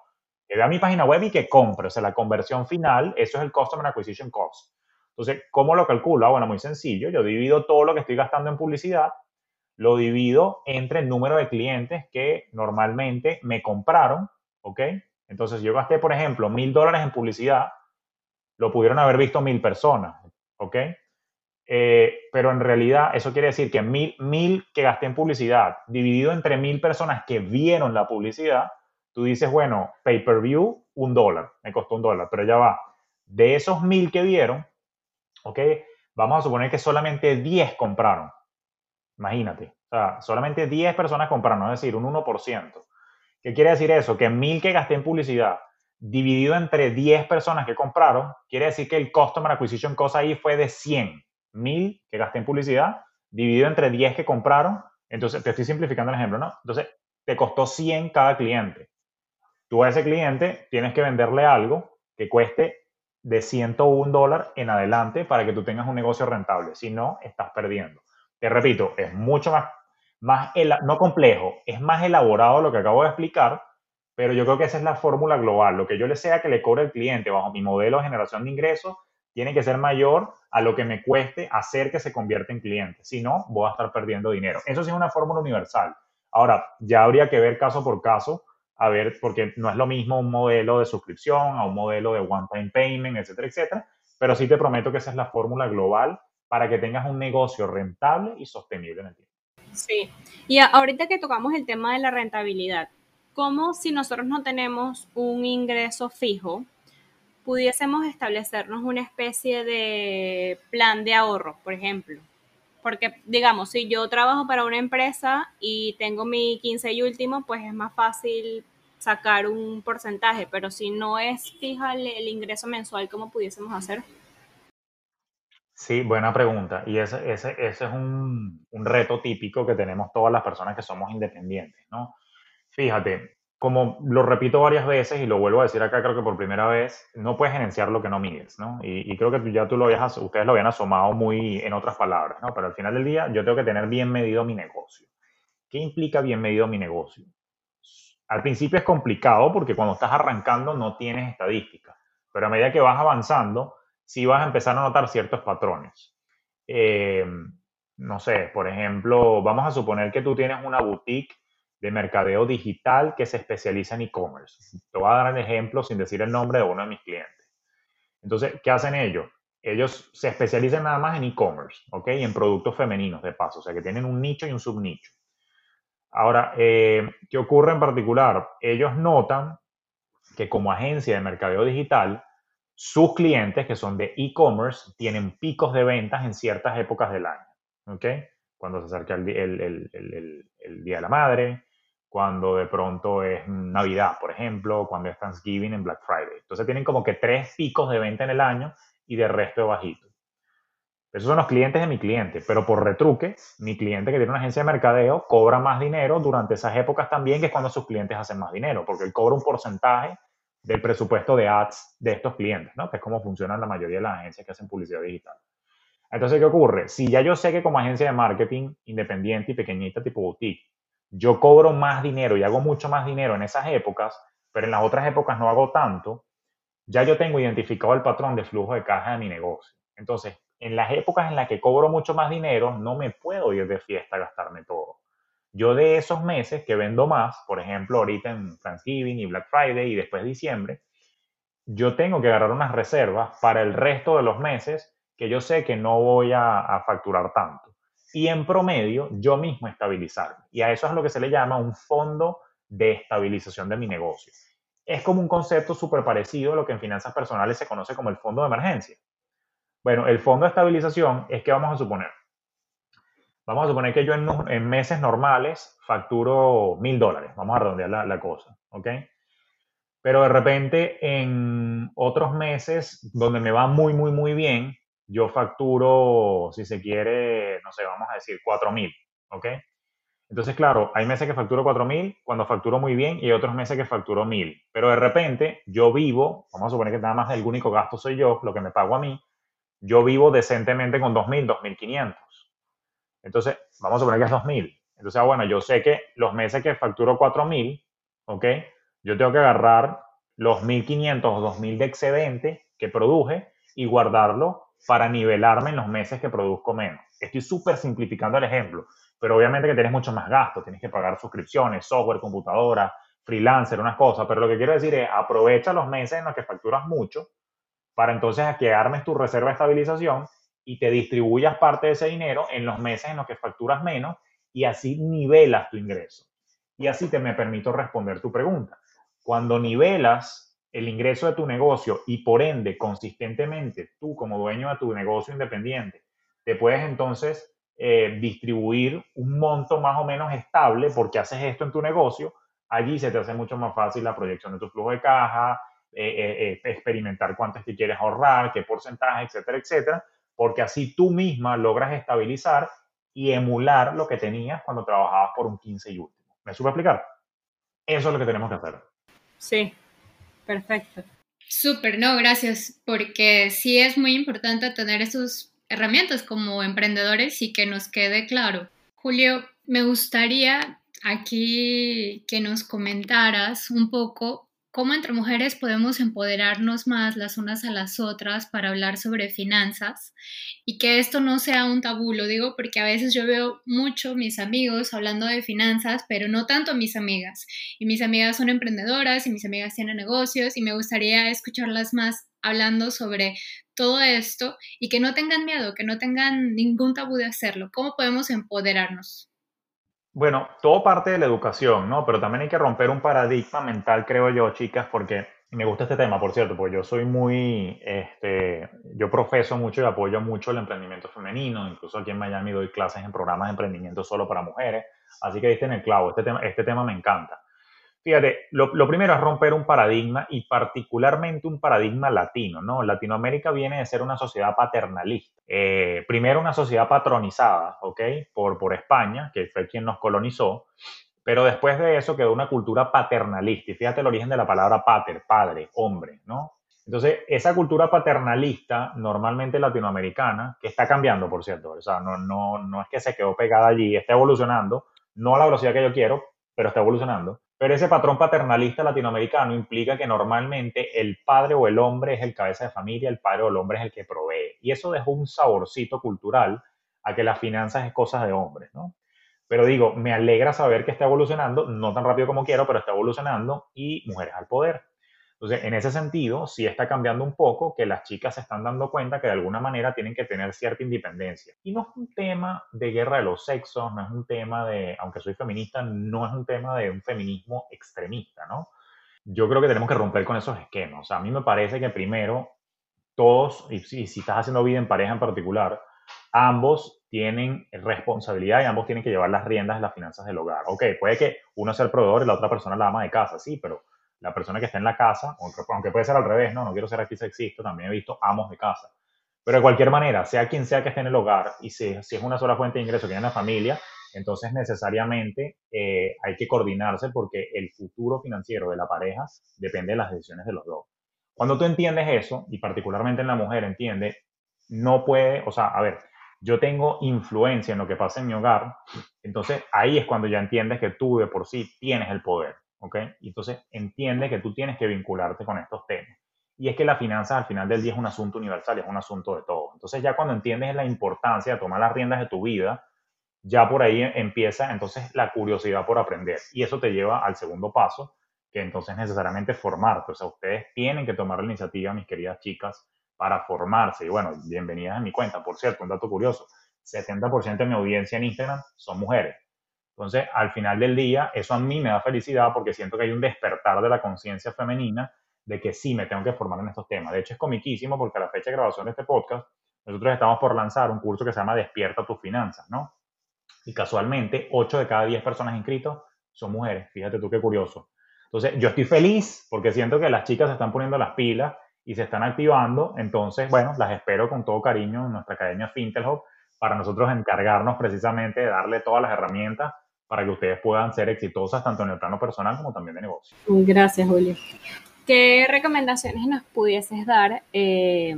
Que vea mi página web y que compre, o sea, la conversión final, eso es el Customer Acquisition Cost. Entonces, ¿cómo lo calculo? Ah, bueno, muy sencillo. Yo divido todo lo que estoy gastando en publicidad, lo divido entre el número de clientes que normalmente me compraron, ¿ok? Entonces, yo gasté, por ejemplo, mil dólares en publicidad, lo pudieron haber visto mil personas, ¿ok? Eh, pero en realidad eso quiere decir que mil, mil que gasté en publicidad dividido entre mil personas que vieron la publicidad, tú dices, bueno, pay-per-view, un dólar, me costó un dólar, pero ya va. De esos mil que vieron, ¿ok? Vamos a suponer que solamente 10 compraron. Imagínate, o sea, solamente 10 personas compraron, es decir, un 1%. ¿Qué quiere decir eso? Que 1000 que gasté en publicidad dividido entre 10 personas que compraron, quiere decir que el Customer Acquisition Cost ahí fue de 100. 1000 que gasté en publicidad dividido entre 10 que compraron. Entonces, te estoy simplificando el ejemplo, ¿no? Entonces, te costó 100 cada cliente. Tú a ese cliente tienes que venderle algo que cueste de 101 dólares en adelante para que tú tengas un negocio rentable. Si no, estás perdiendo. Te repito, es mucho más, más no complejo, es más elaborado lo que acabo de explicar, pero yo creo que esa es la fórmula global. Lo que yo le sea que le cobre el cliente bajo mi modelo de generación de ingresos tiene que ser mayor a lo que me cueste hacer que se convierta en cliente. Si no, voy a estar perdiendo dinero. Eso sí es una fórmula universal. Ahora, ya habría que ver caso por caso, a ver, porque no es lo mismo un modelo de suscripción a un modelo de one-time payment, etcétera, etcétera. Pero sí te prometo que esa es la fórmula global para que tengas un negocio rentable y sostenible en el tiempo. Sí, y ahorita que tocamos el tema de la rentabilidad, ¿cómo si nosotros no tenemos un ingreso fijo, pudiésemos establecernos una especie de plan de ahorro, por ejemplo? Porque, digamos, si yo trabajo para una empresa y tengo mi 15 y último, pues es más fácil sacar un porcentaje, pero si no es fija el, ingreso mensual, ¿cómo pudiésemos hacer? Sí, buena pregunta. Y ese, ese, ese es un, un, reto típico que tenemos todas las personas que somos independientes, ¿no? Fíjate, como lo repito varias veces y lo vuelvo a decir acá, creo que por primera vez, no puedes gerenciar lo que no mides, ¿no? Y, creo que ya tú lo habías, ustedes lo habían asomado muy en otras palabras, ¿no? Pero al final del día, yo tengo que tener bien medido mi negocio. ¿Qué implica bien medido mi negocio? Al principio es complicado porque cuando estás arrancando no tienes estadísticas, pero a medida que vas avanzando, sí vas a empezar a notar ciertos patrones. Eh, no sé, por ejemplo, vamos a suponer que tú tienes una boutique de mercadeo digital que se especializa en e-commerce. Te voy a dar un ejemplo sin decir el nombre de uno de mis clientes. Entonces, ¿qué hacen ellos? Ellos se especializan nada más en e-commerce, ¿ok? Y en productos femeninos, de paso, o sea, que tienen un nicho y un subnicho. Ahora, eh, ¿qué ocurre en particular? Ellos notan que como agencia de mercadeo digital, sus clientes, que son de e-commerce, tienen picos de ventas en ciertas épocas del año, ¿ok? Cuando se acerca el, el Día de la Madre, cuando de pronto es Navidad, por ejemplo, cuando es Thanksgiving en Black Friday. Entonces tienen como que tres picos de venta en el año y de resto de bajito. Esos son los clientes de mi cliente, pero por retruque, mi cliente que tiene una agencia de mercadeo cobra más dinero durante esas épocas también, que es cuando sus clientes hacen más dinero, porque él cobra un porcentaje del presupuesto de ads de estos clientes, ¿no? Que es como funcionan la mayoría de las agencias que hacen publicidad digital. Entonces, ¿qué ocurre? Si ya yo sé que como agencia de marketing independiente y pequeñita tipo boutique, yo cobro más dinero y hago mucho más dinero en esas épocas, pero en las otras épocas no hago tanto, ya yo tengo identificado el patrón de flujo de caja de mi negocio. Entonces, en las épocas en las que cobro mucho más dinero, no me puedo ir de fiesta a gastarme todo. Yo de esos meses que vendo más, por ejemplo, ahorita en Thanksgiving y Black Friday y después de diciembre, yo tengo que agarrar unas reservas para el resto de los meses que yo sé que no voy a facturar tanto y en promedio yo mismo estabilizarme. Y a eso es lo que se le llama un fondo de estabilización de mi negocio. Es como un concepto súper parecido a lo que en finanzas personales se conoce como el fondo de emergencia. Bueno, el fondo de estabilización es que vamos a suponer. Vamos a suponer que yo en, meses normales facturo mil dólares. Vamos a redondear la, cosa, ¿ok? Pero de repente en otros meses donde me va muy, muy, muy bien, yo facturo, si se quiere, no sé, vamos a decir 4 mil, ¿ok? Entonces, claro, hay meses que facturo 4 mil cuando facturo muy bien y otros meses que facturo mil. Pero de repente yo vivo, vamos a suponer que nada más el único gasto soy yo, lo que me pago a mí, yo vivo decentemente con 2.000, 2.500. Entonces, vamos a suponer que es 2.000. Entonces, ah, bueno, yo sé que los meses que facturo 4.000, ¿ok? Yo tengo que agarrar los 1.500 o 2.000 de excedente que produje y guardarlo para nivelarme en los meses que produzco menos. Estoy súper simplificando el ejemplo, pero obviamente que tienes mucho más gastos, tienes que pagar suscripciones, software, computadora, freelancer, unas cosas, pero lo que quiero decir es aprovecha los meses en los que facturas mucho para entonces que armes tu reserva de estabilización y te distribuyas parte de ese dinero en los meses en los que facturas menos y así nivelas tu ingreso. Y así te me permito responder tu pregunta. Cuando nivelas el ingreso de tu negocio y por ende, consistentemente, tú como dueño de tu negocio independiente, te puedes entonces eh, distribuir un monto más o menos estable porque haces esto en tu negocio, allí se te hace mucho más fácil la proyección de tu flujo de caja, eh, eh, experimentar cuánto es que quieres ahorrar, qué porcentaje, etcétera, etcétera, porque así tú misma logras estabilizar y emular lo que tenías cuando trabajabas por un 15 y último. ¿Me supe explicar? Eso es lo que tenemos que hacer. Sí, Perfecto. Súper, no, gracias, porque sí es muy importante tener esas herramientas como emprendedores y que nos quede claro. Julio, me gustaría aquí que nos comentaras un poco cómo entre mujeres podemos empoderarnos más las unas a las otras para hablar sobre finanzas y que esto no sea un tabú. Lo digo porque a veces yo veo mucho mis amigos hablando de finanzas, pero no tanto mis amigas. Y mis amigas son emprendedoras y mis amigas tienen negocios y me gustaría escucharlas más hablando sobre todo esto y que no tengan miedo, que no tengan ningún tabú de hacerlo. ¿Cómo podemos empoderarnos? Bueno, todo parte de la educación, ¿no? Pero también hay que romper un paradigma mental, creo yo, chicas, porque me gusta este tema, por cierto, porque yo soy muy, este, yo profeso mucho y apoyo mucho el emprendimiento femenino, incluso aquí en Miami doy clases en programas de emprendimiento solo para mujeres, así que viste en el clavo, este tema, este tema me encanta. Fíjate, lo, primero es romper un paradigma y particularmente un paradigma latino, ¿no? Latinoamérica viene de ser una sociedad paternalista. Eh, primero una sociedad patronizada, ¿ok? Por, por España, que fue quien nos colonizó, pero después de eso quedó una cultura paternalista. Y fíjate el origen de la palabra pater, padre, hombre, ¿no? Entonces, esa cultura paternalista, normalmente latinoamericana, que está cambiando, por cierto, o sea, no, no, no es que se quedó pegada allí, está evolucionando, no a la velocidad que yo quiero, pero está evolucionando. Pero ese patrón paternalista latinoamericano implica que normalmente el padre o el hombre es el cabeza de familia, el padre o el hombre es el que provee. Y eso dejó un saborcito cultural a que las finanzas es cosa de hombres, ¿no? Pero digo, me alegra saber que está evolucionando, no tan rápido como quiero, pero está evolucionando y mujeres al poder. Entonces, en ese sentido, sí está cambiando un poco que las chicas se están dando cuenta que de alguna manera tienen que tener cierta independencia. Y no es un tema de guerra de los sexos, no es un tema de, aunque soy feminista, no es un tema de un feminismo extremista, ¿no? Yo creo que tenemos que romper con esos esquemas. A mí me parece que primero todos, y si, si estás haciendo vida en pareja en particular, ambos tienen responsabilidad y ambos tienen que llevar las riendas de las finanzas del hogar. Ok, puede que uno sea el proveedor y la otra persona la ama de casa, sí, pero la persona que está en la casa, aunque puede ser al revés, no, no quiero ser aquí sexista, también he visto amos de casa. Pero de cualquier manera, sea quien sea que esté en el hogar y si, si es una sola fuente de ingreso que tiene la familia, entonces necesariamente eh, hay que coordinarse porque el futuro financiero de la pareja depende de las decisiones de los dos. Cuando tú entiendes eso, y particularmente en la mujer entiende, no puede, o sea, a ver, yo tengo influencia en lo que pasa en mi hogar, entonces ahí es cuando ya entiendes que tú de por sí tienes el poder. ¿Ok? Y entonces entiende que tú tienes que vincularte con estos temas. Y es que la finanza al final del día es un asunto universal, es un asunto de todo. Entonces ya cuando entiendes la importancia de tomar las riendas de tu vida, ya por ahí empieza entonces la curiosidad por aprender. Y eso te lleva al segundo paso, que entonces necesariamente formarte. O sea, ustedes tienen que tomar la iniciativa, mis queridas chicas, para formarse. Y bueno, bienvenidas a mi cuenta. Por cierto, un dato curioso, 70% de mi audiencia en Instagram son mujeres. Entonces, al final del día, eso a mí me da felicidad porque siento que hay un despertar de la conciencia femenina de que sí me tengo que formar en estos temas. De hecho, es comiquísimo porque a la fecha de grabación de este podcast, nosotros estamos por lanzar un curso que se llama Despierta tus finanzas, ¿no? Y casualmente, 8 de cada 10 personas inscritos son mujeres. Fíjate tú qué curioso. Entonces, yo estoy feliz porque siento que las chicas se están poniendo las pilas y se están activando. Entonces, bueno, las espero con todo cariño en nuestra academia Fintelhop para nosotros encargarnos precisamente de darle todas las herramientas para que ustedes puedan ser exitosas tanto en el plano personal como también de negocio. Gracias, Julio. ¿Qué recomendaciones nos pudieses dar? Eh,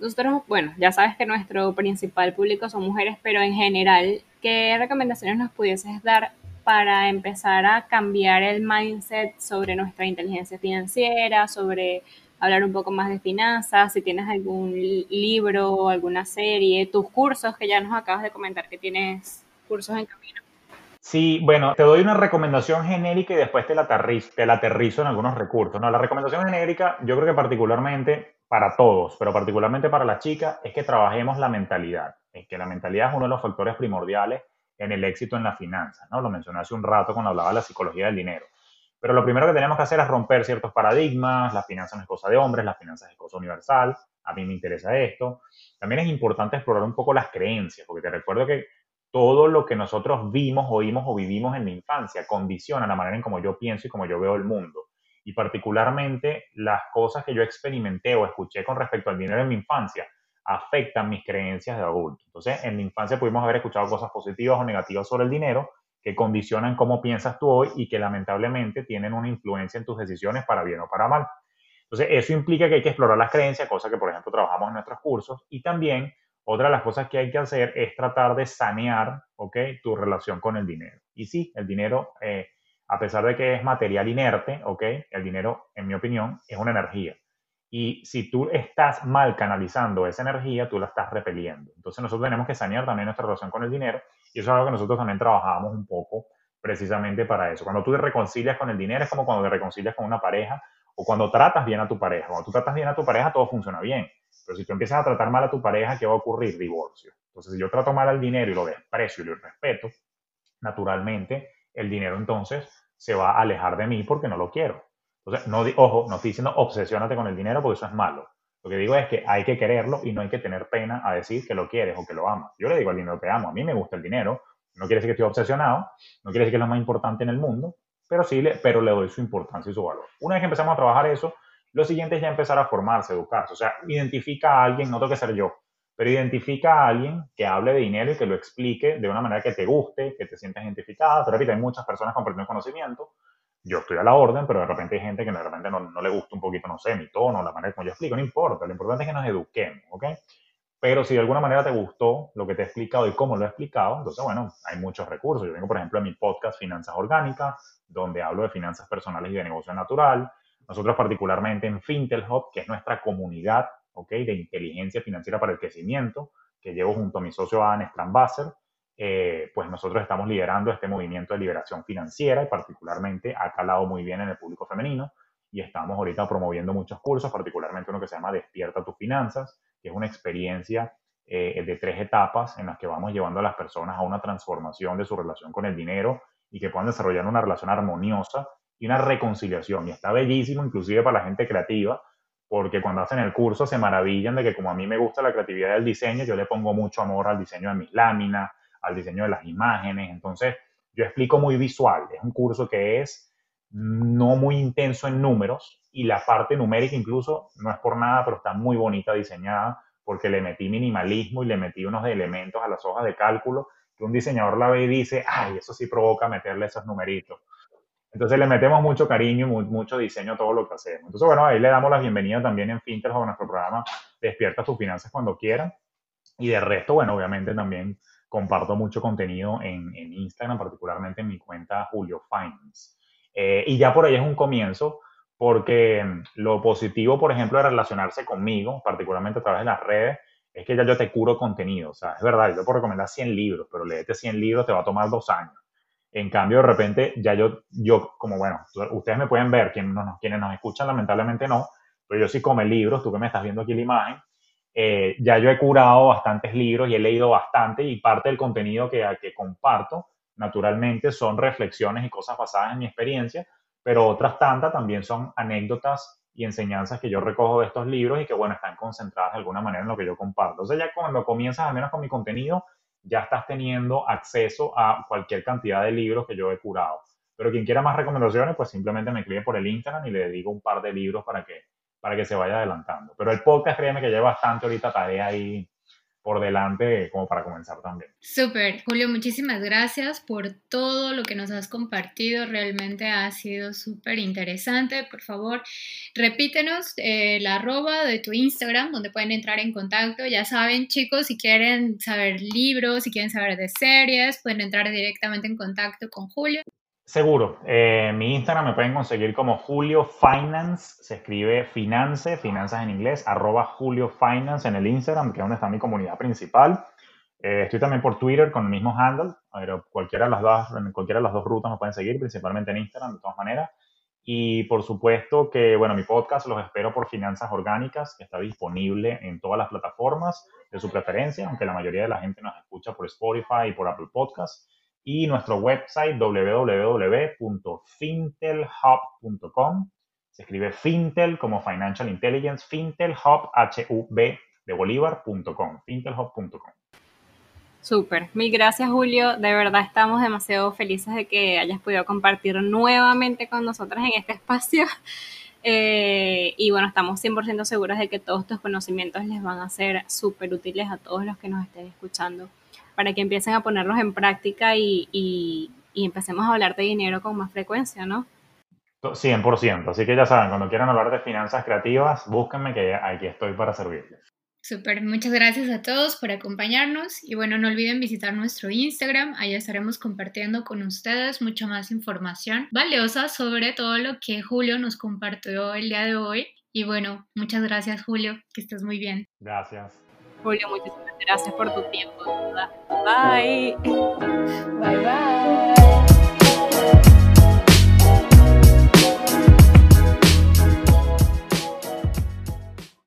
nosotros, bueno, ya sabes que nuestro principal público son mujeres, pero en general, ¿qué recomendaciones nos pudieses dar para empezar a cambiar el mindset sobre nuestra inteligencia financiera, sobre hablar un poco más de finanzas, si tienes algún libro, alguna serie, tus cursos que ya nos acabas de comentar que tienes cursos en camino. Sí, bueno, te doy una recomendación genérica y después te la, aterrizo, te la aterrizo en algunos recursos. ¿no? La recomendación genérica, yo creo que particularmente para todos, pero particularmente para las chicas, es que trabajemos la mentalidad. Es que la mentalidad es uno de los factores primordiales en el éxito en la finanza. ¿no? Lo mencioné hace un rato cuando hablaba de la psicología del dinero. Pero lo primero que tenemos que hacer es romper ciertos paradigmas. La finanza no es cosa de hombres, la finanza es cosa universal. A mí me interesa esto. También es importante explorar un poco las creencias, porque te recuerdo que todo lo que nosotros vimos, oímos o vivimos en la infancia condiciona la manera en cómo yo pienso y cómo yo veo el mundo. Y particularmente las cosas que yo experimenté o escuché con respecto al dinero en mi infancia afectan mis creencias de adulto. Entonces, en mi infancia pudimos haber escuchado cosas positivas o negativas sobre el dinero que condicionan cómo piensas tú hoy y que lamentablemente tienen una influencia en tus decisiones para bien o para mal. Entonces, eso implica que hay que explorar las creencias, cosa que, por ejemplo, trabajamos en nuestros cursos, y también otra de las cosas que hay que hacer es tratar de sanear, ¿ok? Tu relación con el dinero. Y sí, el dinero, eh, a pesar de que es material inerte, ¿ok? El dinero, en mi opinión, es una energía. Y si tú estás mal canalizando esa energía, tú la estás repeliendo. Entonces nosotros tenemos que sanear también nuestra relación con el dinero y eso es algo que nosotros también trabajamos un poco precisamente para eso. Cuando tú te reconcilias con el dinero es como cuando te reconcilias con una pareja o cuando tratas bien a tu pareja. Cuando tú tratas bien a tu pareja todo funciona bien. Pero si tú empiezas a tratar mal a tu pareja, ¿qué va a ocurrir? Divorcio. Entonces, si yo trato mal al dinero y lo desprecio y lo respeto, naturalmente el dinero entonces se va a alejar de mí porque no lo quiero. Entonces, no, ojo, no estoy diciendo obsesiónate con el dinero porque eso es malo. Lo que digo es que hay que quererlo y no hay que tener pena a decir que lo quieres o que lo amas. Yo le digo al dinero que amo, a mí me gusta el dinero, no quiere decir que estoy obsesionado, no quiere decir que es lo más importante en el mundo, pero sí, le, pero le doy su importancia y su valor. Una vez que empezamos a trabajar eso, lo siguiente es ya empezar a formarse, educarse. O sea, identifica a alguien, no tengo que ser yo, pero identifica a alguien que hable de dinero y que lo explique de una manera que te guste, que te sientas identificada. Pero repito, hay muchas personas compartiendo conocimiento. Yo estoy a la orden, pero de repente hay gente que de repente no, no, le gusta un poquito, no sé, mi tono, la manera como yo explico, no importa. Lo importante es que nos eduquemos, ¿ok? Pero si de alguna manera te gustó lo que te he explicado y cómo lo he explicado, entonces, bueno, hay muchos recursos. Yo tengo, por ejemplo, mi podcast Finanzas Orgánicas, donde hablo de finanzas personales y de negocio natural. Nosotros particularmente en Fintel Hub, que es nuestra comunidad ¿okay? de inteligencia financiera para el crecimiento, que llevo junto a mi socio Adam Strambasser, eh, pues nosotros estamos liderando este movimiento de liberación financiera y particularmente ha calado muy bien en el público femenino y estamos ahorita promoviendo muchos cursos, particularmente uno que se llama Despierta tus finanzas, que es una experiencia eh, de tres etapas en las que vamos llevando a las personas a una transformación de su relación con el dinero y que puedan desarrollar una relación armoniosa y una reconciliación. Y está bellísimo, inclusive para la gente creativa, porque cuando hacen el curso se maravillan de que como a mí me gusta la creatividad del diseño, yo le pongo mucho amor al diseño de mis láminas, al diseño de las imágenes. Entonces, yo explico muy visual. Es un curso que es no muy intenso en números y la parte numérica incluso no es por nada, pero está muy bonita diseñada porque le metí minimalismo y le metí unos elementos a las hojas de cálculo que un diseñador la ve y dice, ay, eso sí provoca meterle esos numeritos. Entonces le metemos mucho cariño y mucho diseño a todo lo que hacemos. Entonces, bueno, ahí le damos la bienvenida también en Fintech a nuestro programa Despierta tus finanzas cuando quieran. Y de resto, bueno, obviamente también comparto mucho contenido en, en Instagram, particularmente en mi cuenta Julio Finance. Eh, y ya por ahí es un comienzo, porque lo positivo, por ejemplo, de relacionarse conmigo, particularmente a través de las redes, es que ya yo te curo contenido. O sea, es verdad, yo puedo recomendar 100 libros, pero leerte 100 libros te va a tomar dos años. En cambio, de repente, ya yo, yo como bueno, ustedes me pueden ver, quienes nos, quienes nos escuchan, lamentablemente no, pero yo sí come libros, tú que me estás viendo aquí la imagen, eh, ya yo he curado bastantes libros y he leído bastante y parte del contenido que, que comparto, naturalmente, son reflexiones y cosas basadas en mi experiencia, pero otras tantas también son anécdotas y enseñanzas que yo recojo de estos libros y que, bueno, están concentradas de alguna manera en lo que yo comparto. Entonces, ya cuando comienzas al menos con mi contenido, ya estás teniendo acceso a cualquier cantidad de libros que yo he curado. Pero quien quiera más recomendaciones, pues simplemente me escribe por el Instagram y le dedico un par de libros para que, para que se vaya adelantando. Pero el podcast, créeme que lleva bastante ahorita tarea ahí por delante como para comenzar también. Súper, Julio, muchísimas gracias por todo lo que nos has compartido. Realmente ha sido súper interesante. Por favor, repítenos eh, la arroba de tu Instagram donde pueden entrar en contacto. Ya saben, chicos, si quieren saber libros, si quieren saber de series, pueden entrar directamente en contacto con Julio. Seguro. Eh, mi Instagram me pueden conseguir como Julio Finance, se escribe finance, finanzas en inglés, arroba Julio Finance en el Instagram, que es donde está mi comunidad principal. Eh, estoy también por Twitter con el mismo handle, pero cualquiera de las dos, cualquiera de las dos rutas me pueden seguir, principalmente en Instagram, de todas maneras. Y por supuesto que, bueno, mi podcast los espero por Finanzas Orgánicas, que está disponible en todas las plataformas de su preferencia, aunque la mayoría de la gente nos escucha por Spotify y por Apple Podcasts y nuestro website www.fintelhub.com. Se escribe Fintel como Financial Intelligence, Fintelhub, H-U-B de Bolívar.com, fintelhub.com. Súper, mil gracias Julio, de verdad estamos demasiado felices de que hayas podido compartir nuevamente con nosotras en este espacio. Eh, y bueno, estamos 100% seguros de que todos estos conocimientos les van a ser súper útiles a todos los que nos estén escuchando para que empiecen a ponerlos en práctica y, y, empecemos a hablar de dinero con más frecuencia, ¿no? 100%. Así que ya saben, cuando quieran hablar de finanzas creativas, búsquenme que aquí estoy para servirles. Super, muchas gracias a todos por acompañarnos y bueno, no olviden visitar nuestro Instagram, allá estaremos compartiendo con ustedes mucha más información valiosa sobre todo lo que Julio nos compartió el día de hoy. Y bueno, muchas gracias Julio, que estés muy bien. Gracias. Julio, muchísimas gracias por tu tiempo. Bye. Bye bye.